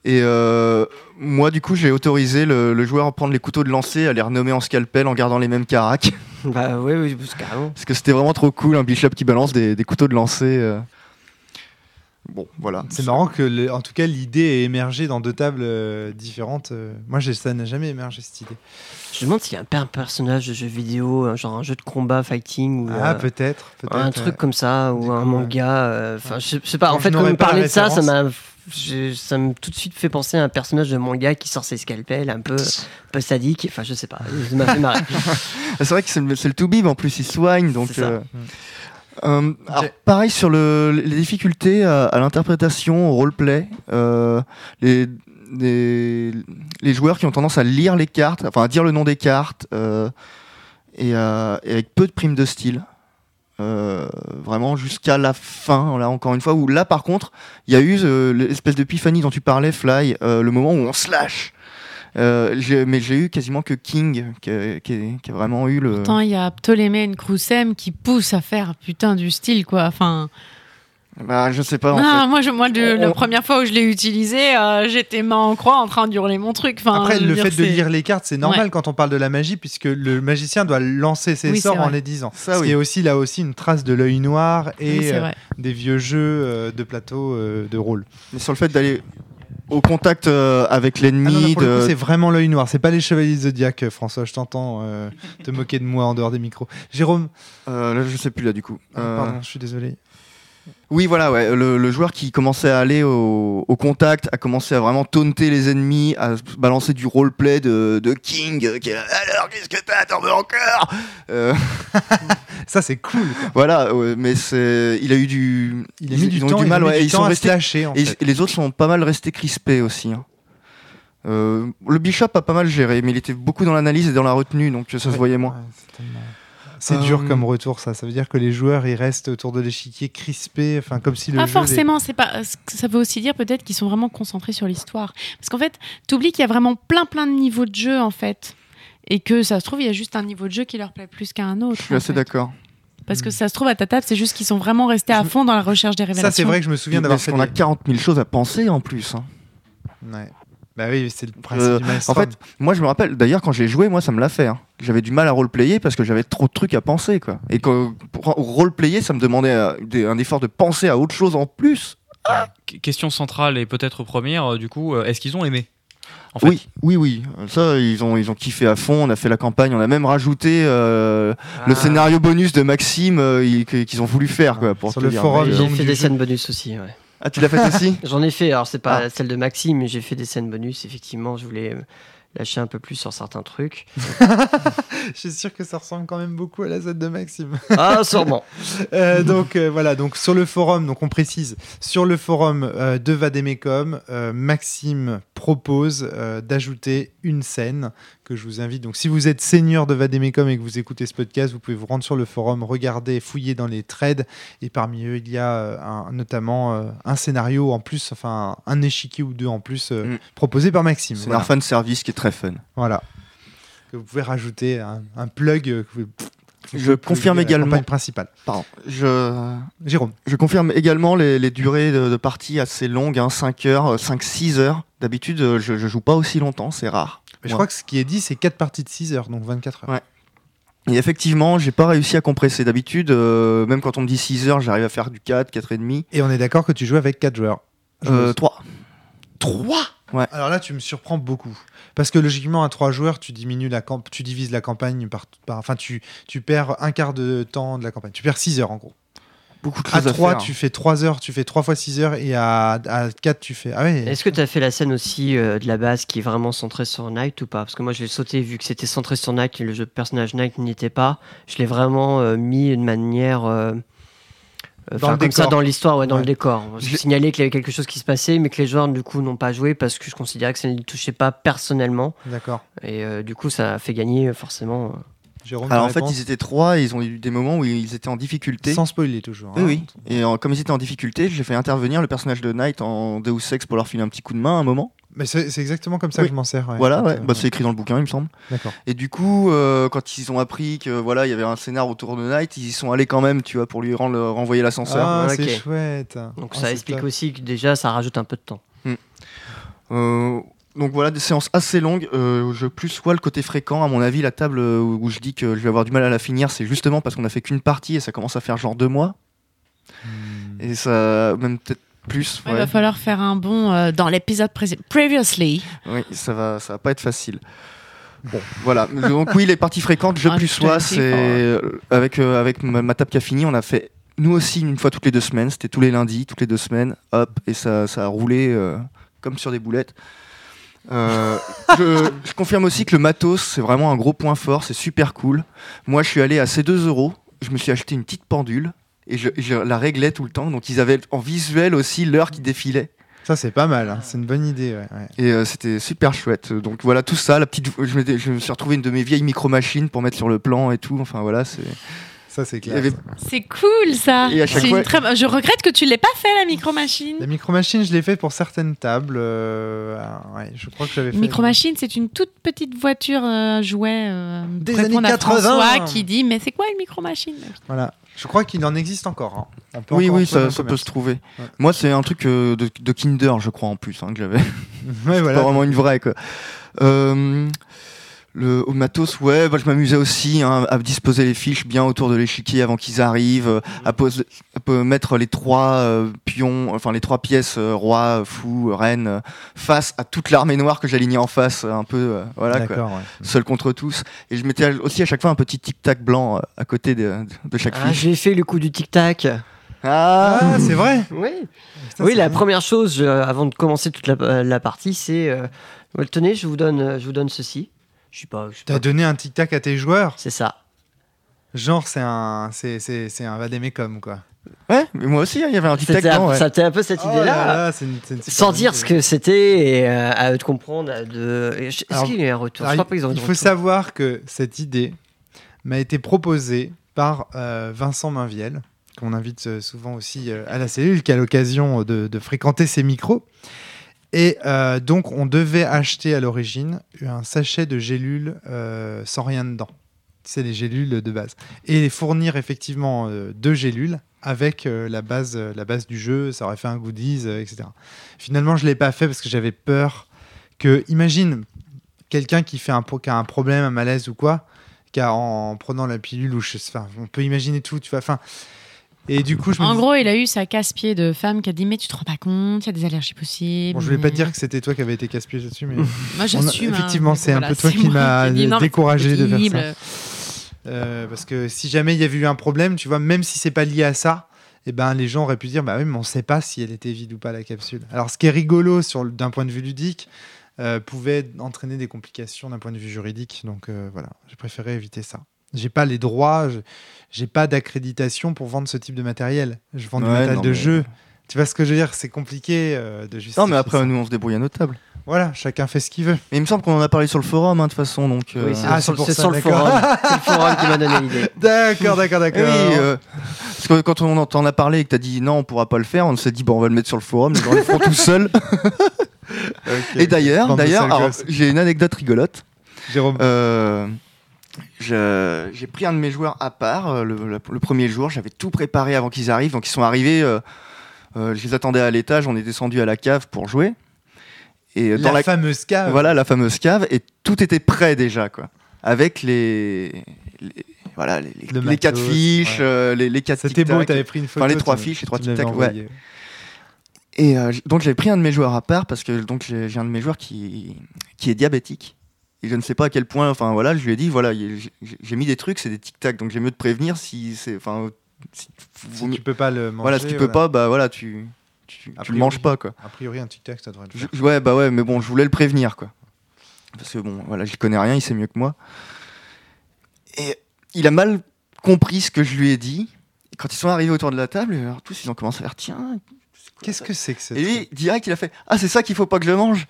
Et euh, moi, du coup, j'ai autorisé le, le joueur à prendre les couteaux de lancer, à les renommer en scalpel en gardant les mêmes caracs. bah oui, oui, parce carrément. Parce que c'était vraiment trop cool, un bishop qui balance des, des couteaux de lancer. euh. Bon, voilà. C'est marrant que, le- en tout cas, l'idée ait émergé dans deux tables euh, différentes. Moi, ça n'a jamais émergé cette idée. Je me demande s'il y a un, un personnage de jeu vidéo, genre un jeu de combat, fighting, ou Ah, euh, peut-être. un truc comme ça, ou du un coup, manga. euh, Enfin, je je sais pas. En fait, quand la parlez de ça, ça m'a ça me tout de suite fait penser à un personnage de manga qui sort ses scalpels, un peu, un peu sadique. Enfin, je sais pas, ça m'a fait marrer. C'est vrai que c'est le, le to-bib en plus, il soigne. Donc, C'est ça. euh, euh, alors, pareil sur le, les difficultés à, à l'interprétation, au roleplay. euh, les, les, les joueurs qui ont tendance à lire les cartes, enfin à dire le nom des cartes, euh, et avec peu de primes de style. Euh, vraiment jusqu'à la fin, là encore une fois, où là par contre, il y a eu euh, l'espèce d'épiphanie dont tu parlais, Fly, euh, le moment où on slash. Mais j'ai eu quasiment que King qui a, qui a- vraiment eu le. Pourtant, il y a Ptolémée et Croussem qui poussent à faire putain du style, quoi. Enfin, Bah, je sais pas en non, fait. moi, je, moi de- la On- première fois où je l'ai utilisé, euh, j'étais main en croix en train d'hurler mon truc. Enfin, Après, le fait de lire les cartes, c'est normal quand on parle de la magie, puisque le magicien doit lancer ses Oui, sorts en les disant. Ça, Ce oui. qui est aussi là aussi une trace de l'œil noir et Oui, euh, des vieux jeux euh, de plateau euh, de rôle. Mais sur le fait d'aller au contact euh, avec Ah l'ennemi, le de... c'est vraiment l'œil noir. C'est pas les chevaliers zodiaques, François. Je t'entends euh, te moquer de moi en dehors des micros. Jérôme, euh, là je sais plus là du coup. ah, Euh, pardon, je suis désolé. Oui, voilà, ouais, le, le joueur qui commençait à aller au, au contact, a commencé à vraiment taunter les ennemis, à balancer du roleplay de, de King, euh, qui est là, alors qu'est-ce que t'as, t'en veux encore Euh, Ça, c'est cool. quoi. Voilà, ouais, mais il a eu du, Il a ils- mis du ils ont eu du mal, ouais, du ils temps sont à restés- se lâcher. En et, fait. et les autres sont pas mal restés crispés aussi. hein. Euh, le Bishop a pas mal géré, mais il était beaucoup dans l'analyse et dans la retenue, donc ça se voyait moins. C'est dur Euh, comme retour, ça. Ça veut dire que les joueurs, ils restent autour de l'échiquier crispés, enfin comme si le Pas jeu les- forcément, c'est pas. Ça veut aussi dire peut-être qu'ils sont vraiment concentrés sur l'histoire. Parce qu'en fait, t'oublies qu'il y a vraiment plein plein de niveaux de jeu en fait, et que ça se trouve il y a juste un niveau de jeu qui leur plaît plus qu'à un autre. Je suis assez d'accord. Parce que ça se trouve à ta table, c'est juste qu'ils sont vraiment restés à fond dans la recherche des révélations. Ça, c'est vrai que je me souviens d'avoir Parce qu'on a des- 40 000 choses à penser en plus. hein. Ouais. Bah oui, c'est le principe Euh, du En fait, moi je me rappelle, d'ailleurs quand j'ai joué, moi ça me l'a fait. hein. J'avais du mal à roleplayer parce que j'avais trop de trucs à penser. Quoi. Et quand, pour roleplayer, ça me demandait euh, un effort de penser à autre chose en plus. Qu- Question centrale et peut-être première, euh, du coup, euh, est-ce qu'ils ont aimé en fait? Oui, oui, oui. Ça, ils ont, ils ont kiffé à fond. On a fait la campagne. On a même rajouté euh, le Ah. scénario bonus de Maxime euh, qu'ils ont voulu faire. Quoi, pour Sur le dire. forum, euh, J'ai fait des jeu. scènes bonus aussi. ouais. Ah, tu l'as fait aussi J'en ai fait, alors c'est pas Ah. celle de Maxime, mais j'ai fait des scènes bonus. Effectivement, je voulais euh, lâcher un peu plus sur certains trucs. Je suis sûr que ça ressemble quand même beaucoup à la scène de Maxime. Ah, sûrement. Euh, donc euh, voilà, donc sur le forum, donc on précise, sur le forum euh, de Vademecum, euh, Maxime propose euh, d'ajouter une scène que je vous invite. Donc si vous êtes seigneur de Vademecum et que vous écoutez ce podcast, vous pouvez vous rendre sur le forum, regarder, fouiller dans les threads et parmi eux il y a euh, un- notamment euh, un scénario en plus, enfin un échiquier ou deux en plus euh, Mm. proposé par Maxime. C'est Voilà. un fan service qui est très fun. Voilà. Que vous pouvez rajouter un, un plug. que vous- Je confirme également. principale. Pardon. Je, Jérôme. Je confirme également les, les durées de, de partie assez longues, hein, 5 heures, 5-6 heures. D'habitude, je, je joue pas aussi longtemps, c'est rare. Mais je crois que ce qui est dit, c'est 4 parties de 6 heures, donc 24 heures. Ouais. Et effectivement, j'ai pas réussi à compresser. D'habitude, euh, même quand on me dit 6 heures, j'arrive à faire du 4, 4 et demi. Et on est d'accord que tu joues avec 4 joueurs. Euh, 3. 3 Ouais. Alors là, tu me surprends beaucoup. Parce que logiquement, à 3 joueurs, tu diminues la camp tu divises la campagne par. par- enfin, tu, tu perds un quart de temps de la campagne. Tu perds 6 heures en gros. Beaucoup de À choses à, 3, faire. tu fais 3 heures, tu fais 3 fois 6 heures. Et à, à 4, tu fais. Ah ouais. Est-ce que tu as fait la scène aussi euh, de la base qui est vraiment centrée sur Knight ou pas? Parce que moi, je l'ai sauté vu que c'était centré sur Knight et le jeu de personnage Knight n'y était pas. Je l'ai vraiment euh, mis de manière. euh, euh, Dans enfin, le comme ça dans l'histoire, ouais, dans Ouais. le décor. Je- Je signalais qu'il y avait quelque chose qui se passait, mais que les joueurs du coup n'ont pas joué parce que je considérais que ça ne les touchait pas personnellement. D'accord. Et euh, du coup, ça a fait gagner euh, forcément. Jérôme, Alors en fait, ils étaient 3 et ils ont eu des moments où ils étaient en difficulté. Sans spoiler toujours. Oui, hein. oui. Et en- comme ils étaient en difficulté, j'ai fait intervenir le personnage de Knight en Deus Ex pour leur filer un petit coup de main à un moment. Mais c'est exactement comme ça Oui. que je m'en sers. ouais. voilà, ouais. euh, Bah, c'est écrit dans le bouquin, il me semble. D'accord. Et du coup, euh, quand ils ont appris que voilà, il y avait un scénar autour de Knight, ils y sont allés quand même, tu vois, pour lui rendre, renvoyer l'ascenseur. Ah, c'est chouette. Donc Ah, ça c'est explique top. aussi que déjà, ça rajoute un peu de temps. Euh, donc voilà, des séances assez longues. Euh, je plus vois le côté fréquent. À mon avis, la table euh, où je dis que je vais avoir du mal à la finir, c'est justement parce qu'on a fait qu'une partie et ça commence à faire genre deux mois. Hmm. Et ça, même peut-être plus. Il ouais. va falloir faire un bond euh, dans l'épisode pré- previously. Oui, ça va, ça va pas être facile. Bon, voilà. Donc oui, les parties fréquentes, je Ah, plus dis, c'est euh, avec euh, avec ma, ma table qui a fini, on a fait nous aussi une fois toutes les deux semaines. C'était tous les lundis, toutes les deux semaines. Hop, et ça, ça a roulé euh, comme sur des boulettes. Euh, je, je confirme aussi que le matos, c'est vraiment un gros point fort. C'est super cool. Moi, je suis allé à ces 2 euros. Je me suis acheté une petite pendule et je, je la réglais tout le temps. Donc, ils avaient en visuel aussi l'heure qui défilait. Ça, c'est pas mal. hein. C'est une bonne idée. ouais, ouais. Et euh, c'était super chouette. Donc voilà, tout ça, la petite, je, je me suis retrouvé une de mes vieilles micro-machines pour mettre sur le plan et tout. Enfin voilà, c'est. Ça, c'est Il y clair. avait- C'est cool ça. Et à chaque C'est fois- une très bonne- Je regrette que tu l'aies pas fait la micro machine. La micro-machine, je l'ai fait pour certaines tables. euh, ah, ouais, je crois que j'avais fait. Micro machine, c'est une toute petite voiture euh, jouet euh, Des années à 80. François qui dit mais c'est quoi une micro machine Voilà. Je crois qu'il en existe encore. hein. On peut Oui, encore oui, ça, peut se trouver. Ouais. Moi, c'est un truc euh, de, de Kinder, je crois, en plus, hein, que j'avais. Ouais, voilà. Pas vraiment une vraie, quoi. Euh, le, au matos, ouais, bah, je m'amusais aussi hein, à disposer les fiches bien autour de l'échiquier avant qu'ils arrivent, euh, à, poser- à mettre les trois euh, pions, enfin les trois pièces, euh, roi, fou, reine, euh, face à toute l'armée noire que j'alignais en face, euh, un peu, euh, voilà, quoi. D'accord, ouais. seul contre tous. Et je mettais aussi à chaque fois un petit tic-tac blanc euh, à côté de, de chaque Ah, fiche. j'ai fait le coup du tic-tac. Ah, Ah, c'est vrai Oui. Putain, oui, la première chose, euh, avant de commencer toute la, la partie, c'est euh, well, tenez, je vous donne, je vous donne ceci. Je suis pas. T'as donné un tic-tac à tes joueurs C'est ça. Genre, c'est un, c'est, c'est, c'est un vadémécom, quoi. Ouais, mais moi aussi, hein, il y avait un tic-tac C'était un, blanc. ouais. c'était un peu cette Oh idée-là. là là, c'est une- c'est une super Sans dire idée. ce que c'était et euh, à eux de comprendre. De... Est-ce Alors, qu'il y a un retour? Je crois pas qu'ils ont il faut retour. savoir que cette idée m'a été proposée par euh, Vincent Mainviel, qu'on invite euh, souvent aussi euh, à la cellule, qui a l'occasion de, de fréquenter ses micros. Et euh, donc, on devait acheter à l'origine un sachet de gélules euh, sans rien dedans. C'est les gélules de base. Et fournir effectivement euh, deux gélules avec la, base, la base du jeu, ça aurait fait un goodies, etc. Finalement, je ne l'ai pas fait parce que j'avais peur que, imagine, quelqu'un qui, fait un, a un problème, un malaise ou quoi, qui a, en prenant la pilule, ou on peut imaginer tout, tu vois. Et du coup, je me En dis- gros, il a eu sa casse-pied de femme qui a dit mais tu te rends pas compte, il y a des allergies possibles. Bon, je voulais pas dire que c'était toi qui avais été casse-pied là-dessus, mais Moi On a- j'assume. hein, effectivement, c'est un peu toi c'est qui moi m'as ai dit, non, mais c'est découragé de faire ça. euh, parce que si jamais il y avait eu un problème, tu vois, même si c'est pas lié à ça, eh ben les gens auraient pu dire bah oui, mais on sait pas si elle était vide ou pas la capsule. Alors, ce qui est rigolo sur le- d'un point de vue ludique. euh, pouvait entraîner des complications d'un point de vue juridique. Donc euh, voilà, j'ai préféré éviter ça. J'ai pas les droits, je- j'ai pas d'accréditation pour vendre ce type de matériel. Je vends du Ouais, matériel non, de mais- jeu. Tu vois ce que je veux dire? C'est compliqué euh, de justifier. Non, mais après, ça. nous, on se débrouille à notre table. Voilà, chacun fait ce qu'il veut. Mais il me semble qu'on en a parlé sur le forum, hein, de toute façon. Donc, euh, Oui, c'est Ah, sur, ça, sur le d'accord. forum. c'est le forum qui m'a donné l'idée. D'accord, d'accord, eh d'accord. oui, euh, parce que quand on t'en a parlé et que t'as dit non, on pourra pas le faire, on s'est dit bon, on va le mettre sur le forum, les gens le feront tout seuls. Ok. Et d'ailleurs, d'ailleurs, j'ai une anecdote rigolote. Jérôme. J'ai pris un de mes joueurs à part euh, le, le- le premier jour. J'avais tout préparé avant qu'ils arrivent. Donc ils sont arrivés. euh, euh, je les attendais à l'étage. On est descendu à la cave pour jouer. Et la, dans la, fameuse cave. voilà la fameuse cave. Et tout était prêt déjà, quoi. Avec les, les- voilà les, les- Le les quatre fiches, ouais. euh, les, les quatre C'était beau, t'avais pris une photo. les trois fiches, les trois ouais. envoyé. Et donc j'avais pris un de mes joueurs à part parce que donc j'ai un de mes joueurs qui, qui est diabétique. Et je ne sais pas à quel point, enfin voilà, je lui ai dit, voilà, il- j'ai mis des trucs, c'est des tic-tac, donc j'ai mieux de prévenir si c'est, enfin, si, Si tu peux pas le manger. voilà, si tu peux pas, bah voilà, tu, tu, tu le priori. manges pas, quoi. A priori, un tic-tac, ça devrait le Je- faire. ouais, bah ouais, mais bon, je voulais le prévenir, quoi. Parce que bon, voilà, j'y connais rien, il sait mieux que moi. Et il a mal compris ce que je lui ai dit. Et quand ils sont arrivés autour de la table, alors tous ils ont commencé à faire, tiens, Qu'est-ce que c'est que ça Et lui, direct, il a fait Ah, c'est ça qu'il faut pas que je mange.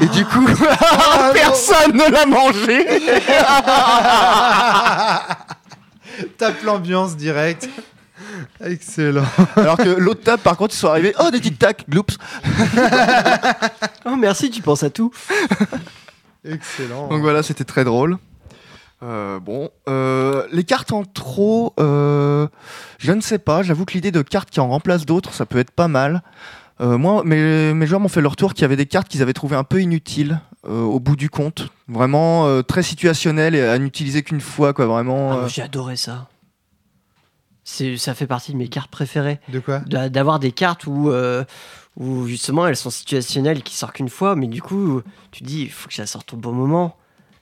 Et du coup, personne ne l'a mangé. Tape l'ambiance direct. Excellent. Alors que l'autre table, par contre, ils sont arrivés Oh, des tic tac, gloops. Oh, merci, tu penses à tout. Excellent. Donc voilà, c'était très drôle. Euh, bon, euh, les cartes en trop, euh, je ne sais pas. J'avoue que l'idée de cartes qui en remplacent d'autres, ça peut être pas mal. Euh, moi, mes, mes joueurs m'ont fait leur tour qu'il y avait des cartes qu'ils avaient trouvées un peu inutiles euh, au bout du compte. Vraiment euh, très situationnelles et à n'utiliser qu'une fois, quoi. Vraiment. Ah, euh, moi, J'ai adoré ça. C'est, ça fait partie de mes cartes préférées. De quoi? D'a- D'avoir des cartes où, euh, où justement elles sont situationnelles qui sortent qu'une fois, mais du coup, tu te dis, il faut que ça sorte au bon moment.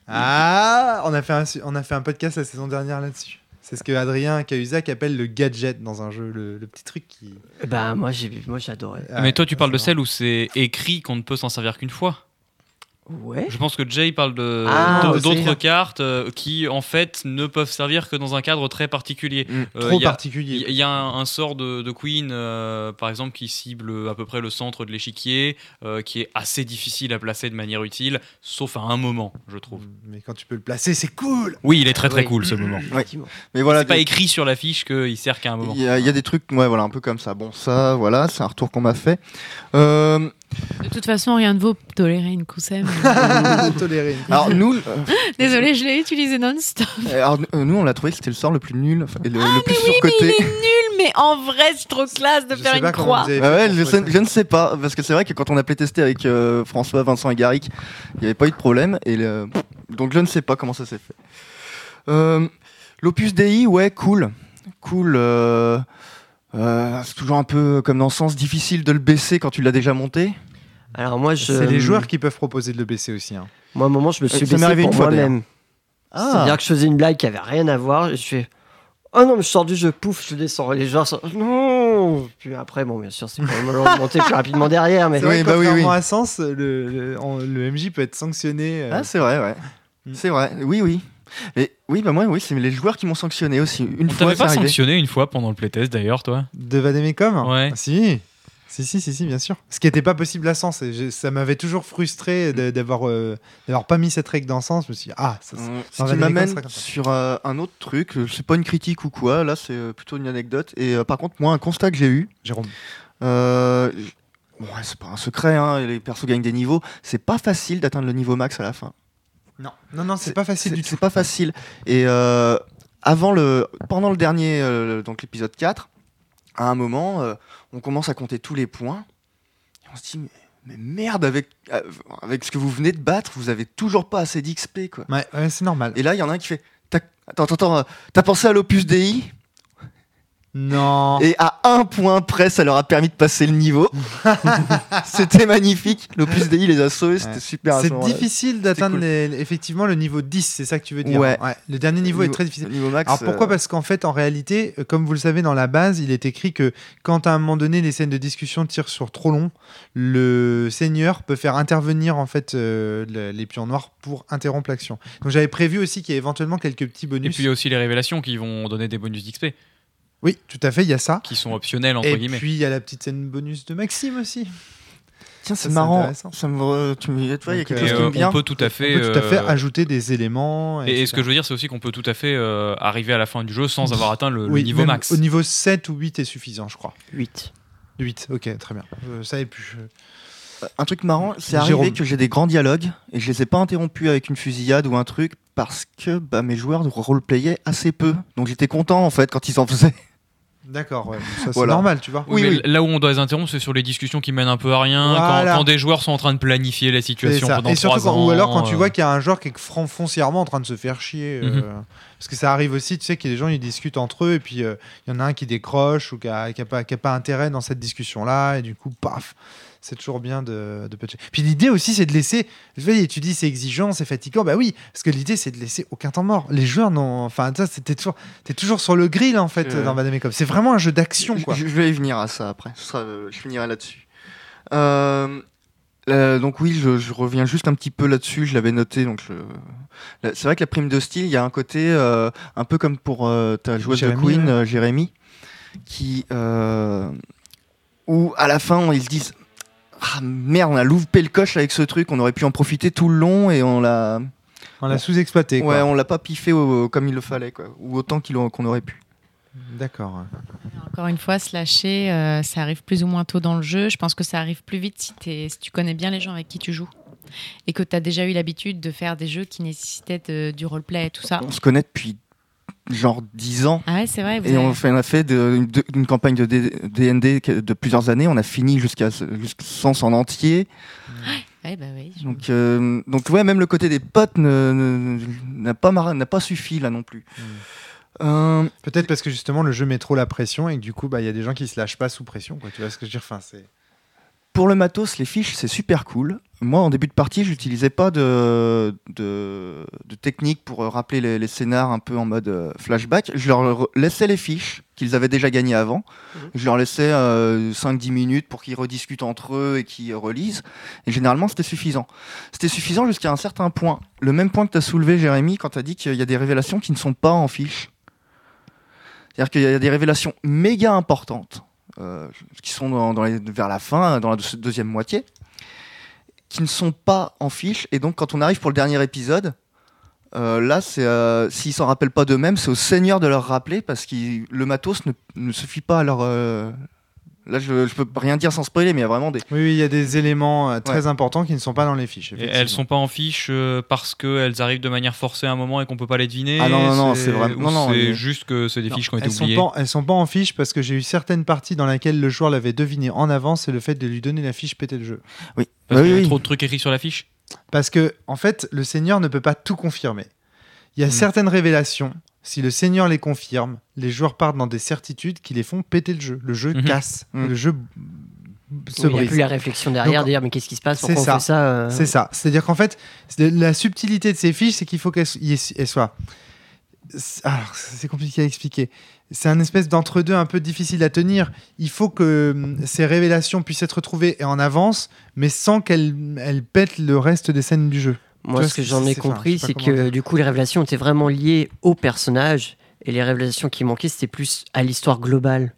Ah, on a fait un, su- on a fait un podcast la saison dernière là-dessus. C'est ce que Adrien Cahuzac appelle le gadget dans un jeu, le, le petit truc qui. Bah, moi, j'ai moi, j'ai adoré. Mais toi, tu parles de celle où c'est écrit qu'on ne peut s'en servir qu'une fois. Ouais. Je pense que Jay parle de Ah, d'autres cartes euh, qui, en fait, ne peuvent servir que dans un cadre très particulier. Mm. Euh, trop il y a- particulier. Il y a un, un sort de, de Queen, euh, par exemple, qui cible à peu près le centre de l'échiquier, euh, qui est assez difficile à placer de manière utile, sauf à un moment, je trouve. Mais quand tu peux le placer, c'est cool. Oui, il est très très Oui. cool ce moment. Effectivement. Mais voilà, C'est pas écrit sur l'affiche qu'il sert qu'à un moment. il y, a, il y a des trucs, ouais, voilà, un peu comme ça. Bon, ça, voilà, c'est un retour qu'on m'a fait. Euh, De toute façon, rien ne vaut tolérer une coussem. Tolérer. alors nous, euh, Désolée, je l'ai utilisé non-stop. alors, euh, nous, on l'a trouvé que c'était le sort le plus nul, le, Ah, le plus mais il surcoté. est nul, mais en vrai, c'est trop classe de Je faire une croix. vous avez Ah fait ouais, je, sais- ne sais pas, parce que c'est vrai que quand on a playtesté avec euh, François, Vincent et Garrick, il n'y avait pas eu de problème, et le- donc je ne sais pas comment ça s'est fait. Euh, L'Opus Dei, ouais, cool. Cool. Euh, euh, c'est toujours un peu comme dans le sens difficile de le baisser quand tu l'as déjà monté. Alors, moi, je. C'est les joueurs qui peuvent proposer de le baisser aussi. hein. Moi, à un moment, je me suis Ça m'est baissé pour moi-même. Ah. C'est-à-dire que je faisais une blague qui avait rien à voir et je fais Oh non, mais je sors du jeu, pouf, je descends. Les joueurs sont Non Puis après, bon, bien sûr, c'est pour me remonter plus rapidement derrière, mais vrai Oui, bah oui, contrairement oui. à Sens, le, le, en- le MJ peut être sanctionné. euh, Ah, c'est vrai, ouais. Mm. C'est vrai, oui, oui. Oui, bah moi, oui, c'est les joueurs qui m'ont sanctionné aussi. Une On fois, pas arrivé. sanctionné une fois pendant le playtest d'ailleurs, toi De Vademecum Ouais. Ah, Si. Si, si, si, si, bien sûr. Ce qui n'était pas possible à Sens. et j'ai- ça m'avait toujours frustré d'avoir euh, d'avoir pas mis cette règle dans Sens. Je me suis dit, ah, ça, Euh, Ce qui Icon, m'amène ça. sur euh, un autre truc, euh, c'est pas une critique ou quoi, là c'est euh, plutôt une anecdote. Et euh, par contre, moi, un constat que j'ai eu, Jérôme. euh, bon, ouais, c'est pas un secret, hein, les persos gagnent des niveaux, c'est pas facile d'atteindre le niveau max à la fin. Non, non, non, c'est pas facile C'est- du tout. C'est pas facile. Et euh, avant le, pendant le dernier, euh, donc l'épisode 4, à un moment, euh, on commence à compter tous les points. Et on se dit, mais, mais merde, avec, avec ce que vous venez de battre, vous avez toujours pas assez d'XP, quoi. Ouais, ouais, c'est normal. Et là, il y en a un qui fait Attends, attends, attends, t'as pensé à l'Opus Dei Non. Et à un point près, ça leur a permis de passer le niveau. c'était magnifique. L'Opus Dei les a sauvés, c'était Ouais. super. ce C'est difficile d'atteindre cool. effectivement le niveau 10, c'est ça que tu veux dire. Ouais. Le dernier niveau, est très difficile. Le niveau max. Alors pourquoi? euh, Parce qu'en fait, en réalité, euh, comme vous le savez, dans la base, il est écrit que quand à un moment donné, les scènes de discussion tirent sur trop long, le seigneur peut faire intervenir en fait euh, le- les pions noirs pour interrompre l'action. Donc j'avais prévu aussi qu'il y ait éventuellement quelques petits Et bonus. puis il y a aussi les révélations qui vont donner des bonus d'XP, Oui, tout à fait, il y a ça. qui sont optionnels entre Et guillemets. puis il y a la petite scène bonus de Maxime aussi. Tiens, Ça, c'est marrant. Ça me, tu me, tu vois, il y a quelque euh, Et, chose qui me vient. on peut tout à On fait. peut tout à fait euh, ajouter des éléments. Et, et ce que je veux dire, c'est aussi qu'on peut tout à fait euh, arriver à la fin du jeu sans avoir atteint le, niveau max. Au niveau 7 ou 8 est suffisant, je crois. 8. 8, ok, très bien. Savais plus. je- Un truc marrant, c'est Jérôme. arrivé que j'ai des grands dialogues et je les ai pas interrompus avec une fusillade ou un truc parce que bah, mes joueurs roleplayaient assez peu. Donc j'étais content en fait quand ils en faisaient. D'accord, ouais, ça c'est Voilà. normal, tu vois. Oui, Oui, mais oui. là où on doit les interrompre, c'est sur les discussions qui mènent un peu à rien, Voilà. quand, quand des joueurs sont en train de planifier la situation pendant Et surtout trois quand- ans. ou alors quand tu euh, vois qu'il y a un joueur qui est foncièrement en train de se faire chier. euh, Mhm. parce que ça arrive aussi, tu sais, qu'il y a des gens ils discutent entre eux et puis euh, il y en a un qui décroche ou qui a, qui a pas, qui a pas intérêt dans cette discussion-là et du coup, paf, c'est toujours bien de, de patcher. Puis l'idée aussi, c'est de laisser. Je veux dire, tu dis c'est exigeant, c'est fatigant. Bah oui, parce que l'idée, c'est de laisser aucun temps mort. Les joueurs n'ont. Enfin, ça, c'était toujours. T'es toujours sur le grill en fait Euh, dans Vademecum. C'est vraiment un jeu d'action, quoi. je vais y venir à ça après. Ce sera- euh, je finirai là-dessus. Euh, euh, donc oui, je, je reviens juste un petit peu là-dessus. Je l'avais noté. Donc je- c'est vrai que la prime de style, il y a un côté euh, un peu comme pour euh, ta joueuse Jérémy, de Queen, Jérémy, qui où à la fin ils se disent ah merde, on a loupé le coche avec ce truc. On aurait pu en profiter tout le long et on l'a On l'a sous-exploité, ouais, on l'a pas piffé au- comme il le fallait quoi, ou autant qu'il en- qu'on aurait pu. D'accord. Encore une fois, se lâcher, euh, ça arrive plus ou moins tôt dans le jeu. Je pense que ça arrive plus vite si, tu connais bien les gens avec qui tu joues. Et que tu as déjà eu l'habitude de faire des jeux qui nécessitaient de- du roleplay et tout ça. On se connaît depuis genre 10 ans. Ah ouais, c'est vrai. Et on, avez- fait, on a fait de- de- d'une campagne de D- DND que- de plusieurs années. On a fini jusqu'à jusqu'au sens en entier. Ouais, bah oui. Donc, euh, donc ouais, même le côté des potes n'a pas, pas suffi là non plus. Euh, Peut-être parce que justement le jeu met trop la pression et que du coup bah il y a des gens qui se lâchent pas sous pression quoi. Tu vois ce que je veux dire? Enfin, c'est pour le matos, les fiches, c'est super cool. Moi, en début de partie, j'utilisais pas de, de, de technique pour euh, rappeler les, les scénars un peu en mode euh, flashback. Je leur laissais les fiches qu'ils avaient déjà gagnées avant. Je leur laissais euh, 5-10 minutes pour qu'ils rediscutent entre eux et qu'ils euh, relisent. Et généralement, c'était suffisant. C'était suffisant jusqu'à un certain point. Le même point que tu as soulevé, Jérémy, quand tu as dit qu'il y a des révélations qui ne sont pas en fiche. C'est-à-dire qu'il y a des révélations méga importantes euh, qui sont vers la fin, dans la deux- deuxième moitié, qui ne sont pas en fiche. Et donc, quand on arrive pour le dernier épisode, euh, là, c'est euh, s'ils s'en rappellent pas d'eux-mêmes, c'est au Seigneur de leur rappeler parce que le matos ne, ne suffit pas à leur. euh, Là, je, je peux rien dire sans spoiler, mais il y a vraiment des. Oui, oui, il y a des éléments euh, très importants qui ne sont pas dans les fiches. Et elles sont pas en fiche euh, parce qu'elles arrivent de manière forcée à un moment et qu'on peut pas les deviner. Ah non, non, non, c'est vraiment- non, non, C'est juste que c'est des Non, fiches qui ont été elles sont oubliées. pas, elles sont pas en fiche parce que j'ai eu certaines parties dans lesquelles le joueur l'avait deviné en avance et le fait de lui donner la fiche pétait le jeu. Oui, Parce Oui, qu'il y a oui. trop de trucs écrits sur la fiche. Parce que, en fait, le Seigneur ne peut pas tout confirmer. Il y a Hmm. certaines révélations, si le Seigneur les confirme, les joueurs partent dans des certitudes qui les font péter le jeu. Le jeu Mhm. casse, Hmm. le jeu se Il n'y a brise. plus la réflexion derrière, dire mais qu'est-ce qui se passe, c'est pourquoi on ça. fait ça euh, C'est ça. C'est-à-dire qu'en fait, la subtilité de ces fiches, c'est qu'il faut qu'elles soient. c'est- Alors, c'est compliqué à expliquer. C'est un espèce d'entre-deux un peu difficile à tenir. Il faut que hum, ces révélations puissent être trouvées et en avance, mais sans qu'elles elles pètent le reste des scènes du jeu. Moi, ce que j'en ai compris, c'est que du coup, les révélations étaient vraiment liées au personnage. Et les révélations qui manquaient, c'était plus à l'histoire globale.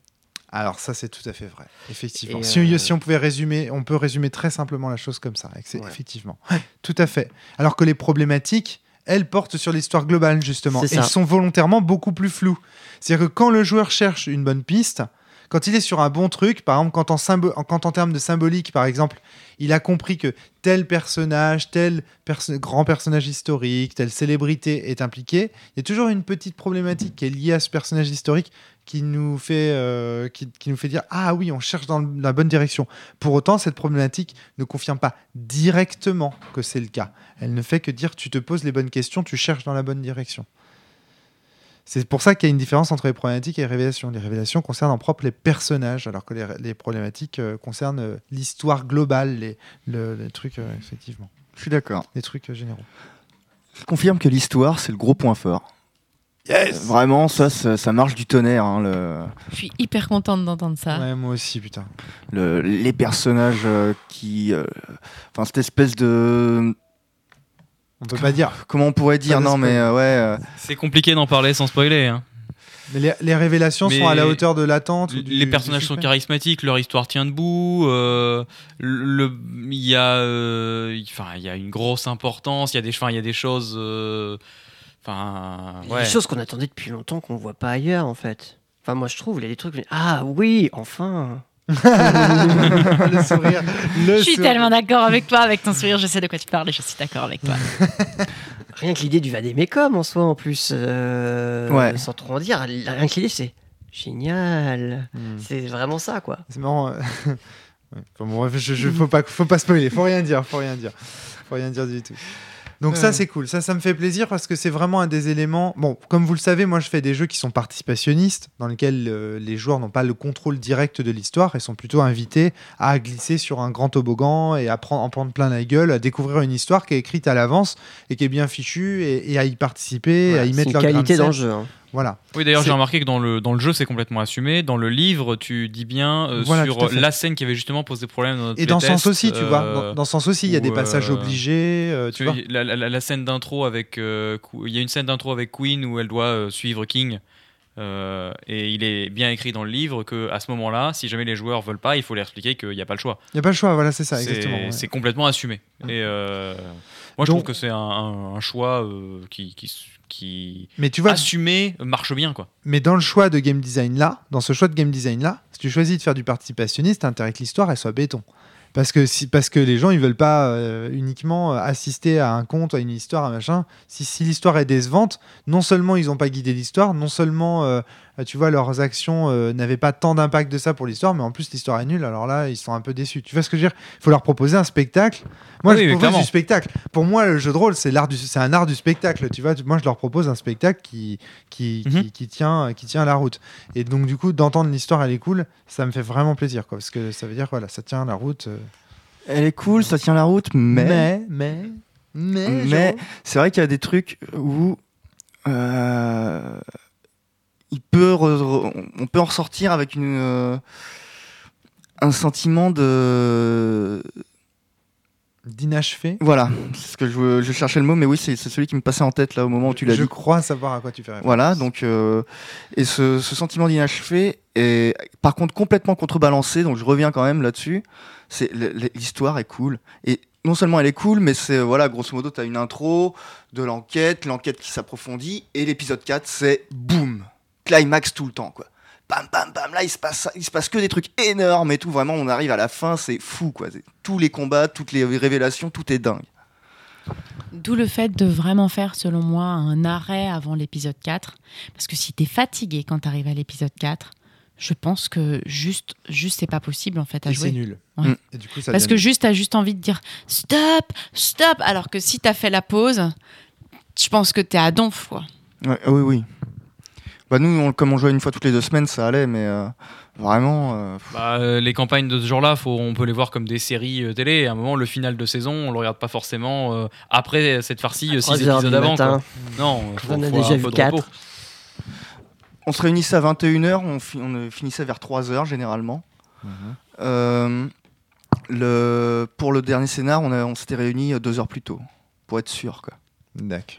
Alors ça, c'est tout à fait vrai. Effectivement. Si, euh, si on pouvait résumer, on peut résumer très simplement la chose comme ça. Ouais. Effectivement. Tout à fait. Alors que les problématiques, elles portent sur l'histoire globale, justement. Et sont volontairement beaucoup plus floues. C'est-à-dire que quand le joueur cherche une bonne piste, quand il est sur un bon truc, par exemple, quand en, termes de symbolique, par exemple, il a compris que tel personnage, tel grand personnage historique, telle célébrité est impliqué, il y a toujours une petite problématique qui est liée à ce personnage historique qui nous fait, euh, dire ah oui, on cherche dans la bonne direction. Pour autant, cette problématique ne confirme pas directement que c'est le cas. Elle ne fait que dire tu te poses les bonnes questions, tu cherches dans la bonne direction. C'est pour ça qu'il y a une différence entre les problématiques et les révélations. Les révélations concernent en propre les personnages, alors que les, les problématiques euh, concernent euh, l'histoire globale, les, le- les trucs, euh, effectivement, Je suis d'accord. les trucs euh, généraux. Je confirme que l'histoire, c'est le gros point fort. Euh, Vraiment, ça, ça, ça marche du tonnerre. hein, le, Je suis hyper contente d'entendre ça. Ouais, moi aussi, putain. le- les personnages euh, qui. euh, Enfin, cette espèce de. On peut pas dire. Comment on pourrait dire Non, mais euh, ouais. euh, C'est compliqué d'en parler sans spoiler. hein. Mais les, les révélations Mais sont à la hauteur de l'attente. du- les du personnages sont charismatiques, leur histoire tient debout. euh, le, il y a, euh, il- enfin, il y a une grosse importance. Il y a des, enfin, il y a des choses. Enfin, Il y a ouais. Des choses qu'on attendait depuis longtemps qu'on voit pas ailleurs, en fait. Enfin, moi, je trouve, il y a des trucs. Ah oui, enfin. le sourire. Le Je suis sourire. tellement d'accord avec toi, avec ton sourire, je sais de quoi tu parles et je suis d'accord avec toi. Rien que l'idée du vadémécom en soi, en plus, euh, Ouais. sans trop en dire, rien que l'idée, c'est génial. Hmm. C'est vraiment ça, quoi. C'est marrant. euh. Enfin, bon, bref, je, je- faut pas, faut pas spoiler. Faut rien dire. Faut rien dire. Faut rien dire du tout. Donc ça Ouais. c'est cool, ça ça me fait plaisir parce que c'est vraiment un des éléments. Bon, comme vous le savez, moi je fais des jeux qui sont participationnistes, dans lesquels euh, les joueurs n'ont pas le contrôle direct de l'histoire et sont plutôt invités à glisser sur un grand toboggan et à prendre, en prendre plein la gueule, à découvrir une histoire qui est écrite à l'avance et qui est bien fichue et, et à y participer, à y mettre leur qualité dans le jeu. hein. Voilà. Oui, d'ailleurs, j'ai remarqué que dans le, dans le jeu, c'est complètement assumé. Dans le livre, tu dis bien euh, Voilà, sur fait. la scène qui avait justement posé problème dans notre Et dans ce sens aussi, tu vois, euh, dans, dans ce sens aussi, il y a des passages euh, obligés, euh, tu vois. la, la- la scène d'intro avec. euh, il y a une scène d'intro avec Queen où elle doit euh, suivre King. euh, et il est bien écrit dans le livre que à ce moment-là, si jamais les joueurs veulent pas, il faut leur expliquer qu'il n'y a pas le choix. Il n'y a pas le choix, voilà, c'est ça, C'est- exactement. ouais. C'est complètement assumé. Mm. Et euh, moi, je Donc- trouve que c'est un, un- un choix euh, qui, qui, qui Mais tu vois, assumé marche bien, quoi. Mais dans le choix de game design là, dans ce choix de game design là, si tu choisis de faire du participationniste, t'as intérêt que l'histoire elle soit béton. Parce que, si, parce que les gens ils veulent pas euh, uniquement euh, assister à un conte, à une histoire, à un machin. Si, si l'histoire est décevante, non seulement ils n'ont pas guidé l'histoire, non seulement euh, euh, tu vois, leurs actions euh, n'avaient pas tant d'impact de ça pour l'histoire, mais en plus l'histoire est nulle, alors là, ils sont un peu déçus. Tu vois ce que je veux dire? Il faut leur proposer un spectacle. Moi, Oui, je propose du spectacle. Pour moi, le jeu de rôle, c'est l'art du, c'est un art du spectacle. Tu vois, moi, je leur propose un spectacle qui qui, Mhm. qui, qui tient qui tient la route. Et donc, du coup, d'entendre l'histoire, elle est cool. Ça me fait vraiment plaisir, quoi, parce que ça veut dire voilà, ça tient la route. euh. Elle est cool, ça tient la route, mais, mais mais Mais- Jérôme. c'est vrai qu'il y a des trucs où euh, il peut re- on peut en ressortir avec une euh, un sentiment de d'inachevé. voilà c'est ce que je, je cherchais le mot mais oui c'est celui qui me passait en tête là au moment où tu l'as Je dit crois savoir à quoi tu fais référence. voilà donc euh, et ce, ce sentiment d'inachevé est par contre complètement contrebalancé donc je reviens quand même là-dessus c'est l'histoire est cool et non seulement elle est cool mais c'est voilà grosso modo tu as une intro de l'enquête l'enquête qui s'approfondit et l'épisode 4 c'est boum climax tout le temps quoi bam bam bam là il se passe il se passe que des trucs énormes et tout vraiment on arrive à la fin c'est fou quoi C'est- tous les combats toutes les révélations tout est dingue D'où le fait de vraiment faire, selon moi, un arrêt avant l'épisode 4. Parce que si t'es fatigué quand t'arrives à l'épisode 4, je pense que juste, juste c'est pas possible en fait à Et c'est jouer. nul. Ouais. Et du coup, ça Parce que devient- juste, t'as juste envie de dire stop, stop. Alors que si t'as fait la pause, je pense que t'es à donf, quoi. Ouais, oui oui bah nous on- comme on jouait une fois toutes les deux semaines ça allait mais euh, vraiment euh, Bah, euh, les campagnes de ce genre-là, faut- on peut les voir comme des séries euh, télé. À un moment, le final de saison, on le regarde pas forcément euh, après cette farcie, euh, six 3 heures du épisodes avant. matin. quoi. Non, faut, On a faut déjà vu peu de quatre. repos. On se réunissait à 21h, on, fi- on finissait vers 3h généralement. Euh, le, pour le dernier scénar, on, a- on s'était réunis deux heures plus tôt, pour être sûr. Quoi. D'accord.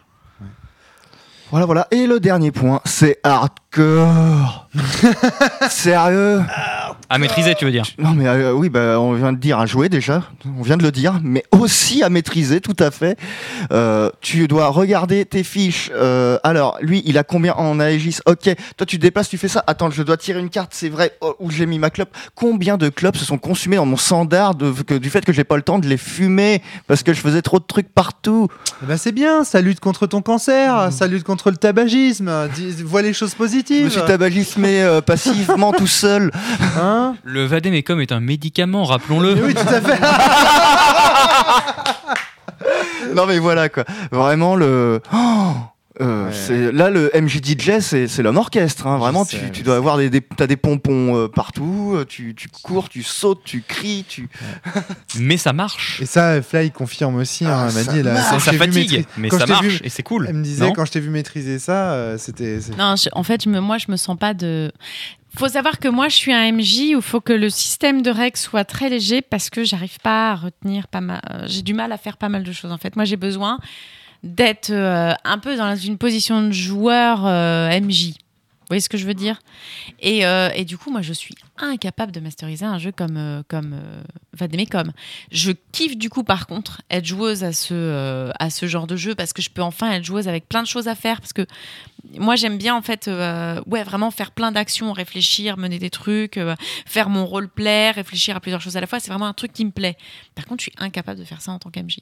Voilà, voilà. Et le dernier point, c'est hardcore. Sérieux? À maîtriser, tu veux dire Non mais euh, oui, bah, on vient de dire à jouer déjà, on vient de le dire, mais aussi à maîtriser, tout à fait. Euh, tu dois regarder tes fiches. Euh, alors, lui, il a combien en Aegis Ok, toi tu te déplaces, tu fais ça. Attends, je dois tirer une carte, c'est vrai, oh, où j'ai mis ma clope. Combien de clopes se sont consumées dans mon standard de, que, du fait que j'ai pas le temps de les fumer parce que je faisais trop de trucs partout? Eh ben, c'est bien, ça lutte contre ton cancer, ça lutte contre le tabagisme. Dis- vois les choses Je positives. me suis tabagismé euh, passivement tout seul. Hein? Le Vademecum est un médicament, rappelons-le. Oui, tout à fait. non mais voilà quoi. Vraiment le. Oh Euh, Ouais. c'est- là, le MJDJ, c'est c'est l'homme orchestre. hein. Vraiment, sais, tu, dois avoir des, des, t'as des pompons euh, partout. euh, Tu, tu cours, tu sautes, tu cries. Tu... Mais ça marche. Et ça, Fly confirme aussi. hein, Ah, elle m'a ça dit, elle a- marche. quand ça vu fatigue, mais quand ça marche vu- et c'est cool. Elle me disait non? quand je t'ai vu maîtriser ça, euh, c'était. c'est- Non, je- en fait, je me, moi, je me sens pas de. Faut savoir que moi, je suis un MJ où il faut que le système de règles soit très léger parce que j'arrive pas à retenir pas mal. euh, J'ai du mal à faire pas mal de choses. En fait, moi, j'ai besoin d'être euh, un peu dans une position de joueur euh, MJ. Vous voyez ce que je veux dire? Et, et du coup, moi, je suis incapable de masteriser un jeu comme, euh, comme euh, Vademecum. Je kiffe du coup, par contre, être joueuse à ce, euh, à ce genre de jeu parce que je peux enfin être joueuse avec plein de choses à faire. Parce que moi, j'aime bien, en fait, euh, ouais, vraiment faire plein d'actions, réfléchir, mener des trucs, faire mon roleplay, réfléchir à plusieurs choses à la fois. C'est vraiment un truc qui me plaît. Par contre, je suis incapable de faire ça en tant qu'MJ.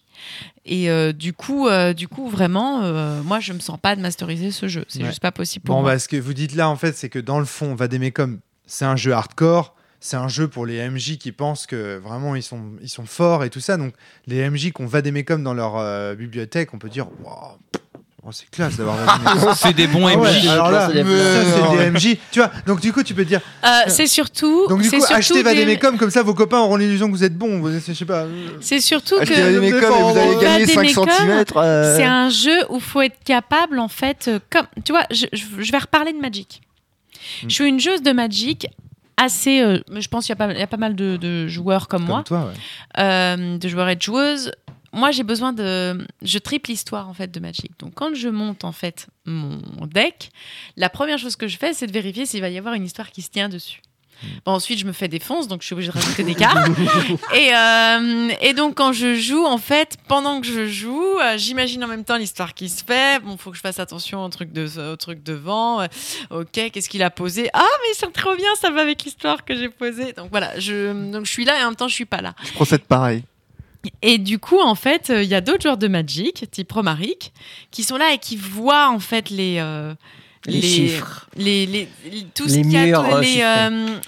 Et du coup, du coup, vraiment, moi, je me sens pas de masteriser ce jeu. C'est Ouais. juste pas possible pour Bon, moi. bah, ce que vous dites là, en fait, c'est que dans le fond, Vademecum, c'est un jeu hardcore. C'est un jeu pour les MJ qui pensent que vraiment ils sont, ils sont forts et tout ça. Donc, les MJ qui ont Vademecum dans leur euh, bibliothèque, on peut dire Waouh, oh, c'est classe d'avoir Vademecum. C'est des bons Ah MJ. ouais, alors là, c'est des- des MJ. Tu vois, donc du coup, tu peux dire Euh, c'est surtout. Donc, du coup, surtout achetez des- Vademecum, comme ça vos copains auront l'illusion que vous êtes bon. Vous, je sais pas. euh, C'est surtout Achetez que. des mécoms et vous allez gagner 5 Vademecum, cm. C'est un jeu où faut être capable, en fait, euh, comme tu vois, je, je- je vais reparler de Magic. Je suis une joueuse de Magic assez. euh, je pense qu'il y, a pas- il y a pas mal de, de joueurs comme, moi, Comme toi, ouais. euh, de joueurs et de joueuses. Moi, j'ai besoin de. Je triple l'histoire en fait de Magic. Donc, quand je monte en fait mon deck, la première chose que je fais, c'est de vérifier s'il va y avoir une histoire qui se tient dessus. Bon, ensuite, je me fais défonce, donc je suis obligée de rajouter des cartes. et, euh, et donc, quand je joue, en fait, pendant que je joue, euh, j'imagine en même temps l'histoire qui se fait. Bon, faut que je fasse attention au truc, de, au truc devant. Euh, ok, qu'est-ce qu'il a posé? Ah, mais c'est trop bien, ça va avec l'histoire que j'ai posée. Donc voilà, je, donc, je suis là et en même temps, je suis pas là. Je procède pareil. Et du coup, en fait, euh, il y a d'autres joueurs de Magic, type Romaric, qui sont là et qui voient en fait les, euh, Les chiffres. les, les, les- tout ce, a, euh, euh,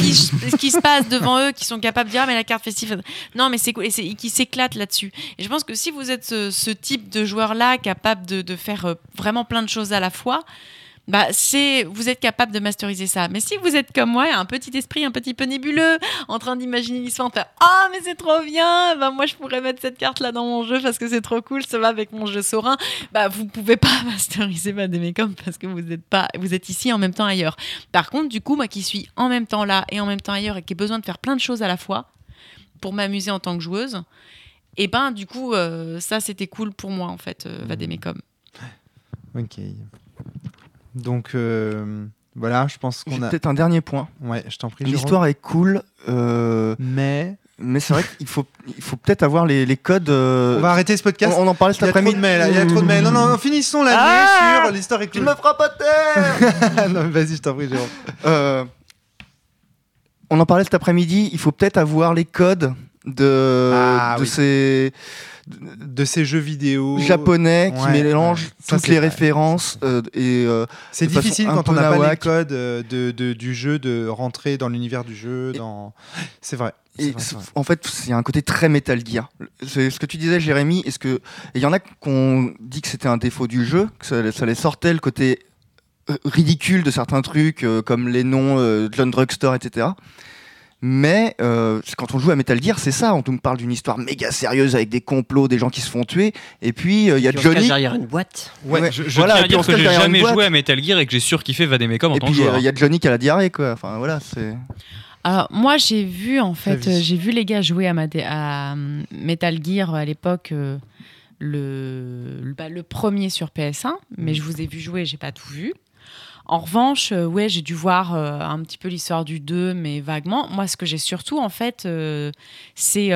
qui, ce qui se passe devant eux, qui sont capables de dire ah, mais la carte festive. Non, mais c'est cool, et qui s'éclatent là-dessus. Et je pense que si vous êtes ce, ce type de joueur-là, capable de, de faire euh, vraiment plein de choses à la fois, bah c'est vous êtes capable de masteriser ça. Mais si vous êtes comme moi, un petit esprit un petit peu nébuleux, en train d'imaginer l'histoire, en faire ah mais c'est trop bien, bah moi je pourrais mettre cette carte là dans mon jeu parce que c'est trop cool, ça va avec mon jeu Saurin. Bah vous pouvez pas masteriser Vademecum parce que vous êtes pas vous êtes ici en même temps ailleurs. Par contre, du coup moi qui suis en même temps là et en même temps ailleurs et qui ai besoin de faire plein de choses à la fois pour m'amuser en tant que joueuse, et ben du coup euh, ça c'était cool pour moi en fait euh, Vademecum. Ok. Donc euh, voilà, je pense qu'on a. peut-être un dernier point. Ouais, je t'en prie. L'histoire est cool, euh, Mais mais c'est vrai qu'il faut, il faut peut-être avoir les, les codes. euh, on va arrêter ce podcast. on, on en parlait Il cet y a trop après-midi. de Il y a trop de mails. Non, non, non, finissons la Ah sur l'histoire est Tu me feras pas non, mais vas-y, je t'en prie, Jérôme. Euh, On en parlait cet après-midi. Il faut peut-être avoir les codes de, Ah, de oui. ces De ces jeux vidéo japonais qui Ouais, mélangent ouais. Ça, toutes les vrai. références euh, et euh, C'est difficile quand on n'a pas les codes euh, de, de- du jeu de rentrer dans l'univers du jeu. Dans... C'est vrai. vrai, vrai. en fait, c'est un côté très Metal Gear. C'est ce que tu disais, Jérémy. Est-ce que il y en a qu'on dit que c'était un défaut du jeu, que ça, ça les sortait le côté ridicule de certains trucs, euh, comme les noms John Drugstore, etc. Mais euh, quand on joue à Metal Gear, c'est ça. On nous parle d'une histoire méga sérieuse avec des complots, des gens qui se font tuer. Et puis euh, il y a Qui Johnny. derrière une boîte. Ouais, Je, je voilà, tiens à dire que j'ai jamais boîte. joué à Metal Gear et que j'ai surkiffé Vademecum en Et tant que puis euh, joueur. il y a Johnny qui a la diarrhée, quoi. Enfin voilà, c'est. Alors moi j'ai vu en fait, euh, j'ai vu les gars jouer à, euh, Metal Gear à l'époque euh, le le, bah, le premier sur PS1, mais je vous ai vu jouer, j'ai pas tout vu. En revanche, euh, ouais, j'ai dû voir euh, un petit peu l'histoire du 2, mais vaguement. Moi, ce que j'ai surtout, en fait, euh, c'est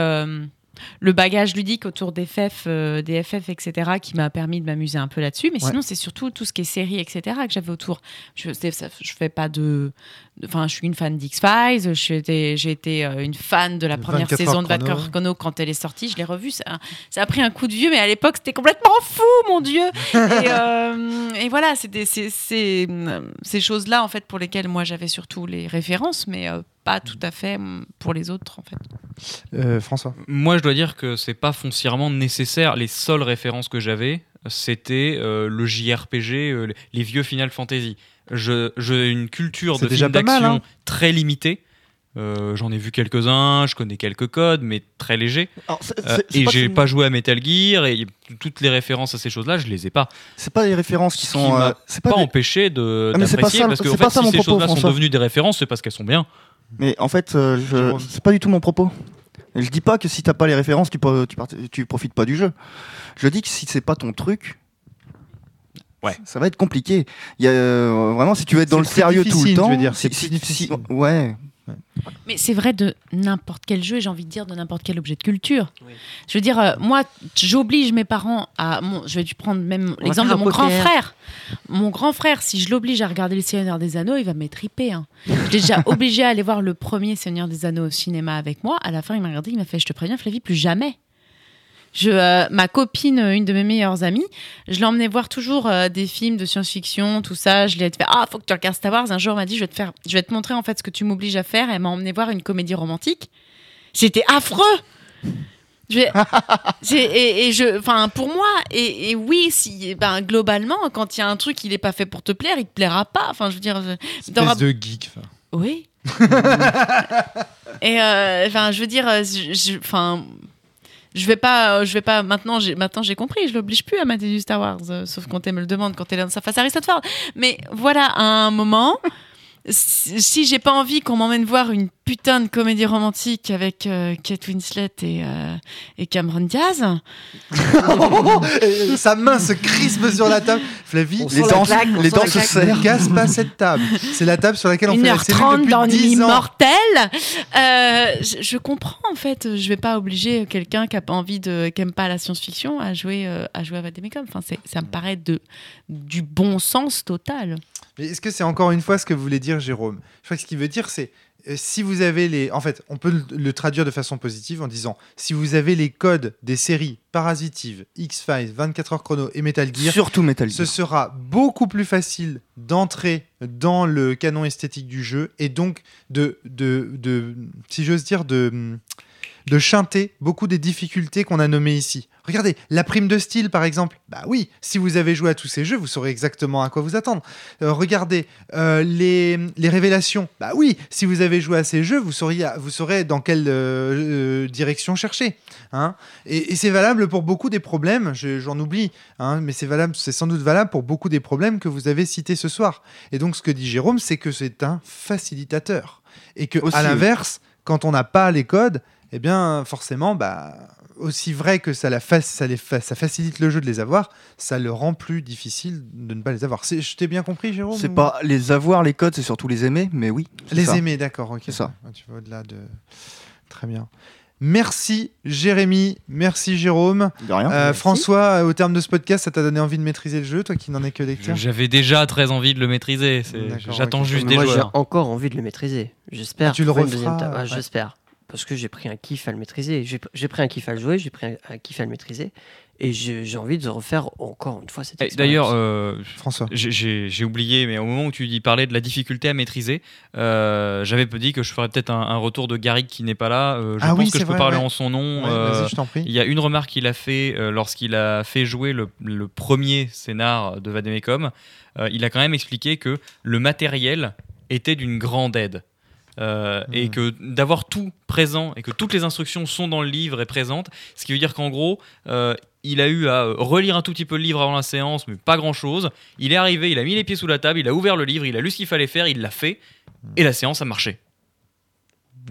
le bagage ludique autour des FF, euh, des FF, etc., qui m'a permis de m'amuser un peu là-dessus. Mais Ouais. sinon, c'est surtout tout ce qui est série, etc., que j'avais autour. Je, je fais pas de. Enfin, je suis une fan d'X-Files. J'ai été, euh, une fan de la première 24 saison de 24 chrono. heures chrono quand elle est sortie. Je l'ai revue. Ça, ça a pris un coup de vieux, mais à l'époque, c'était complètement fou, mon Dieu. Et, euh, et voilà, c'était c'est- ces choses-là, en fait, pour lesquelles moi j'avais surtout les références, mais euh, pas tout à fait mm, pour les autres, en fait. Euh, François. Moi, je dois dire que c'est pas foncièrement nécessaire. Les seules références que j'avais, c'était euh, le JRPG, euh, les vieux Final Fantasy. Je- J'ai une culture de films d'action hein. très limitée. Euh, J'en ai vu quelques-uns, je connais quelques codes, mais très légers. Euh, et j'ai pas joué à Metal Gear et toutes les références à ces choses-là, je les ai pas. C'est pas les références qui sont. euh, c'est Pas pas des- empêché de Ah, mais c'est pas d'apprécier ça- parce que c'est en pas fait, ça si mon ces choses-là sont devenues des références, c'est parce qu'elles sont bien. Mais en fait, euh, je... C'est pas du tout mon propos. Je dis pas que si t'as pas les références, tu, pro- tu, part- tu profites pas du jeu. Je dis que si c'est pas ton truc, Ouais. ça va être compliqué. Il y a, euh, vraiment, si tu veux être dans le sérieux tout le temps, tu veux dire, si- c'est si- difficile. Ouais. Mais c'est vrai de n'importe quel jeu, et j'ai envie de dire de n'importe quel objet de culture. Je veux dire, euh, moi, j'oblige mes parents à. mon- je vais prendre même l'exemple de mon grand frère. Mon grand frère, si je l'oblige à regarder Le Seigneur des Anneaux, il va m'étriper. Hein. Je l'ai déjà obligé à aller voir le premier Seigneur des Anneaux au cinéma avec moi. À la fin, il m'a regardé, il m'a fait Je te préviens, Flavie, plus jamais. Je, euh, ma copine, une de mes meilleures amies, je l'emmenais voir toujours euh, des films de science-fiction, tout ça. Je lui ai fait Ah, faut que tu regardes Star Wars. Un jour, elle m'a dit je vais, te faire, je vais te montrer en fait ce que tu m'obliges à faire. Elle m'a emmené voir une comédie romantique. C'était affreux. Je vais- j'ai- et, et je, enfin, pour moi, et, et oui, si, ben, globalement, quand il y a un truc, il n'est pas fait pour te plaire, il te plaira pas. Enfin, je veux dire, je- Espèce de geek. oui. et euh, enfin, je veux dire, enfin, je vais pas, euh, je vais pas. Maintenant, j'ai maintenant j'ai compris. Je l'oblige plus à mater du Star Wars, euh, sauf quand elle me le demande, quand elle est dans sa face Harrison Ford. Mais voilà, à un moment. Si si j'ai pas envie qu'on m'emmène voir une putain de comédie romantique avec euh, Kate Winslet et, euh, et Cameron Diaz, Et Sa main se crispe sur la table. Flavie, On Les dents, claque, les se serrent. ne casse pas cette table. C'est la table sur laquelle on fait la 1h30 depuis d'ennui 10 ans. mortel. Euh, je, je comprends en fait. Je vais pas obliger quelqu'un qui a pas envie de, qui aime pas la science-fiction à jouer euh, à jouer à Vademecum. Enfin, ça me paraît de du bon sens total. Mais est-ce que c'est encore une fois ce que voulait dire Jérôme? Je crois que ce qu'il veut dire, c'est si vous avez les. En fait, on peut le, traduire de façon positive en disant si vous avez les codes des séries Parasitive, X-Files, 24 heures chrono et Metal Gear, Surtout Metal ce Gear. sera beaucoup plus facile d'entrer dans le canon esthétique du jeu et donc de, de, de si j'ose dire, de, de chanter beaucoup des difficultés qu'on a nommées ici. Regardez, la prime de style par exemple. Bah oui, si vous avez joué à tous ces jeux, vous saurez exactement à quoi vous attendre. Euh, regardez, euh, les, les révélations. Bah oui, si vous avez joué à ces jeux, vous sauriez, vous saurez dans quelle euh, direction chercher. Hein et, et c'est valable pour beaucoup des problèmes, je- j'en oublie, hein, mais c'est valable, c'est sans doute valable pour beaucoup des problèmes que vous avez cités ce soir. Et donc ce que dit Jérôme, c'est que c'est un facilitateur. Et que Aussi, à oui. l'inverse, quand on n'a pas les codes, eh bien forcément, bah, aussi vrai que ça, la fa- ça, les fa- ça facilite le jeu de les avoir, ça le rend plus difficile de ne pas les avoir. Je t'ai bien compris, Jérôme C'est ou- pas les avoir, les codes, c'est surtout les aimer, mais oui. les ça. aimer, d'accord, ok. C'est ça. Ouais, Tu vas au-delà de. Très bien. Merci Jérémy, merci Jérôme. De rien. Euh, Merci. François, au terme de ce podcast, ça t'a donné envie de maîtriser le jeu, toi qui n'en es que lecteur? J'avais déjà très envie de le maîtriser. J'attends juste Mais des moi, j'ai encore envie de le maîtriser. J'espère. Ah, tu le referas. Ah, ouais. J'espère. Parce que j'ai pris un kiff à le maîtriser. J'ai pris un kiff à le jouer, j'ai pris un, un kiff à le maîtriser. Et j'ai envie de refaire encore une fois cette Eh, expérience. D'ailleurs, euh, François. j'ai- oublié, mais au moment où tu dis parlais de la difficulté à maîtriser, euh, j'avais dit que je ferais peut-être un, un retour de Garrick qui n'est pas là. Euh, je Ah pense oui, que je peux vrai, parler ouais. en son nom. Ouais, Euh, Vas-y, je t'en prie. Il y a une remarque qu'il a fait euh, lorsqu'il a fait jouer le, le premier scénar de Vademecum. Euh, il a quand même expliqué que le matériel était d'une grande aide. Euh, Et Mhm. que d'avoir tout présent et que toutes les instructions sont dans le livre et présentes, ce qui veut dire qu'en gros, euh, il a eu à euh, relire un tout petit peu le livre avant la séance, mais pas grand chose. Il est arrivé, il a mis les pieds sous la table, il a ouvert le livre, il a lu ce qu'il fallait faire, il l'a fait, et la séance a marché.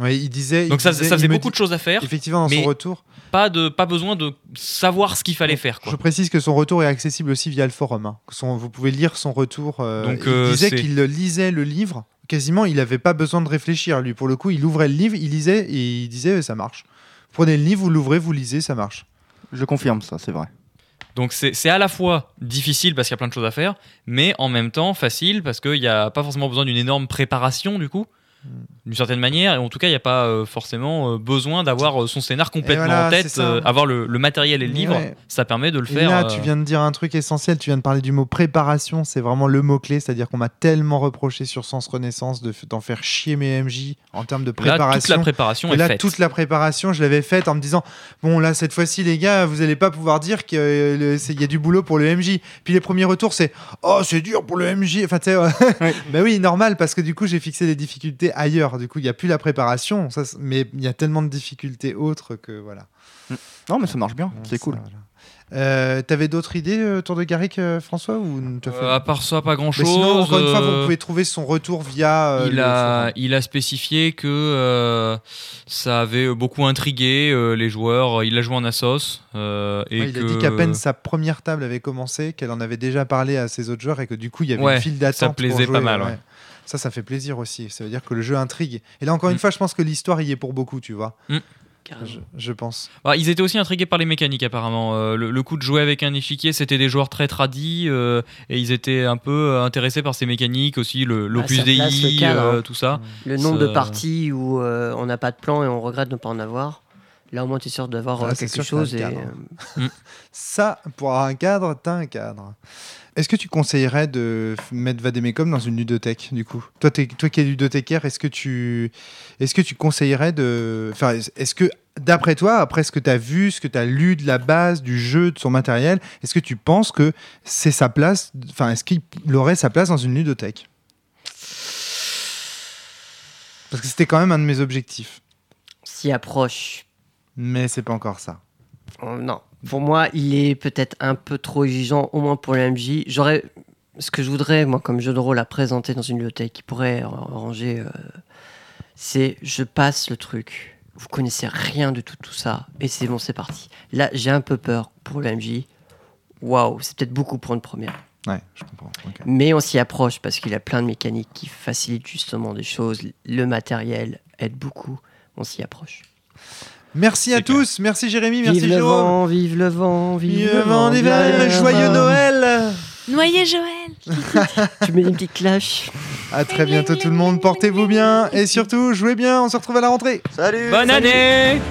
Il disait. Donc il ça, disait- ça faisait beaucoup dit- de choses à faire, Effectivement, dans mais- son retour. pas, de, pas besoin de savoir ce qu'il fallait faire. Quoi. Je précise que son retour est accessible aussi via le forum. hein. Son- vous pouvez lire son retour. euh, Donc, il euh, disait qu'il lisait le livre. Quasiment, il n'avait pas besoin de réfléchir. Lui, pour le coup, il ouvrait le livre, il lisait et il disait euh, ça marche. Prenez le livre, vous l'ouvrez, vous lisez, ça marche. Je confirme ça, c'est vrai. Donc c'est à la fois difficile parce qu'il y a plein de choses à faire, mais en même temps facile parce qu'il n'y a pas forcément besoin d'une énorme préparation du coup. D'une certaine manière, et en tout cas il n'y a pas euh, forcément euh, besoin d'avoir euh, son scénar complètement voilà, en tête, euh, avoir le, le matériel et le livre, Ouais. ça permet de le Et faire. là, euh, tu viens de dire un truc essentiel. Tu viens de parler du mot préparation. C'est vraiment le mot-clé. C'est-à-dire qu'on m'a tellement reproché sur Sens Renaissance de d'en faire chier mes MJ en termes de Là, toute la préparation. préparation Et est là, faite. toute la préparation, je l'avais faite en me disant bon, là, cette fois-ci, les gars, vous allez pas pouvoir dire qu'il y a du boulot pour le MJ. Puis les premiers retours, c'est oh, c'est dur pour le MJ. Enfin, tu sais, ouais. Bah oui, normal, parce que du coup, j'ai fixé les difficultés ailleurs. Du coup, il n'y a plus la préparation. Ça, mais il y a tellement de difficultés autres que voilà. Non, mais ça marche bien, c'est cool. voilà. Euh, T'avais d'autres idées euh, autour de Garrick, euh, François ou fait- Euh, à part ça, pas grand Mais chose. sinon, encore une fois, vous pouvez trouver son retour via. euh, il, a, il a spécifié que euh, ça avait beaucoup intrigué euh, les joueurs. Il a joué en Assos. euh, et Ouais, il que... a dit qu'à peine sa première table avait commencé, qu'elle en avait déjà parlé à ses autres joueurs et que du coup il y avait Ouais, une file d'attente. ça pour plaisait jouer, pas mal, ouais. Ça, ça fait plaisir aussi. Ça veut dire que le jeu intrigue. Et là, encore une Mm. fois, je pense que l'histoire y est pour beaucoup, tu vois. Carrément. Je, je pense. Bah, ils étaient aussi intrigués par les mécaniques apparemment. Euh, le, le coup de jouer avec un échiquier, c'était des joueurs très tradis euh, et ils étaient un peu euh, intéressés par ces mécaniques aussi, le- l'opus place DI, euh, hein. tout ça. Le nombre de parties où euh, on n'a pas de plan et on regrette de ne pas en avoir. Là, au moins, tu es sûr d'avoir Ah, quelque sûr chose. Et, euh, Ça, pour avoir un cadre, t'as un cadre. Est-ce que tu conseillerais de mettre Vademecum dans une ludothèque, du coup? Toi, toi qui es ludothécaire, est-ce que tu, est-ce que tu conseillerais de, enfin, est-ce que d'après toi, après ce que tu as vu, ce que tu as lu de la base du jeu, de son matériel, est-ce que tu penses que c'est sa place, enfin, est-ce qu'il aurait sa place dans une ludothèque? Parce que c'était quand même un de mes objectifs, s'y approche. mais c'est pas encore ça. Oh, non. Pour moi, il est peut-être un peu trop exigeant, au moins pour le MJ. J'aurais. Ce que je voudrais, moi, comme jeu de rôle à présenter dans une bibliothèque qui pourrait arranger, euh, c'est je passe le truc. Vous connaissez rien de tout, tout ça. Et c'est bon, c'est parti. Là, j'ai un peu peur pour le MJ. Waouh, c'est peut-être beaucoup pour une première. Ouais, je comprends. Mais on s'y approche parce qu'il a plein de mécaniques qui facilitent justement des choses. Le matériel aide beaucoup. On s'y approche. Merci à clair. tous, merci Jérémy, merci vive le Jérôme. vent, vive le vent, vive, Vive le vent. vive le joyeux. Noël Noyer Joël Tu mets une petite cloche. À très bientôt tout le monde, portez-vous bien et surtout jouez bien, on se retrouve à la rentrée. Salut Bonne année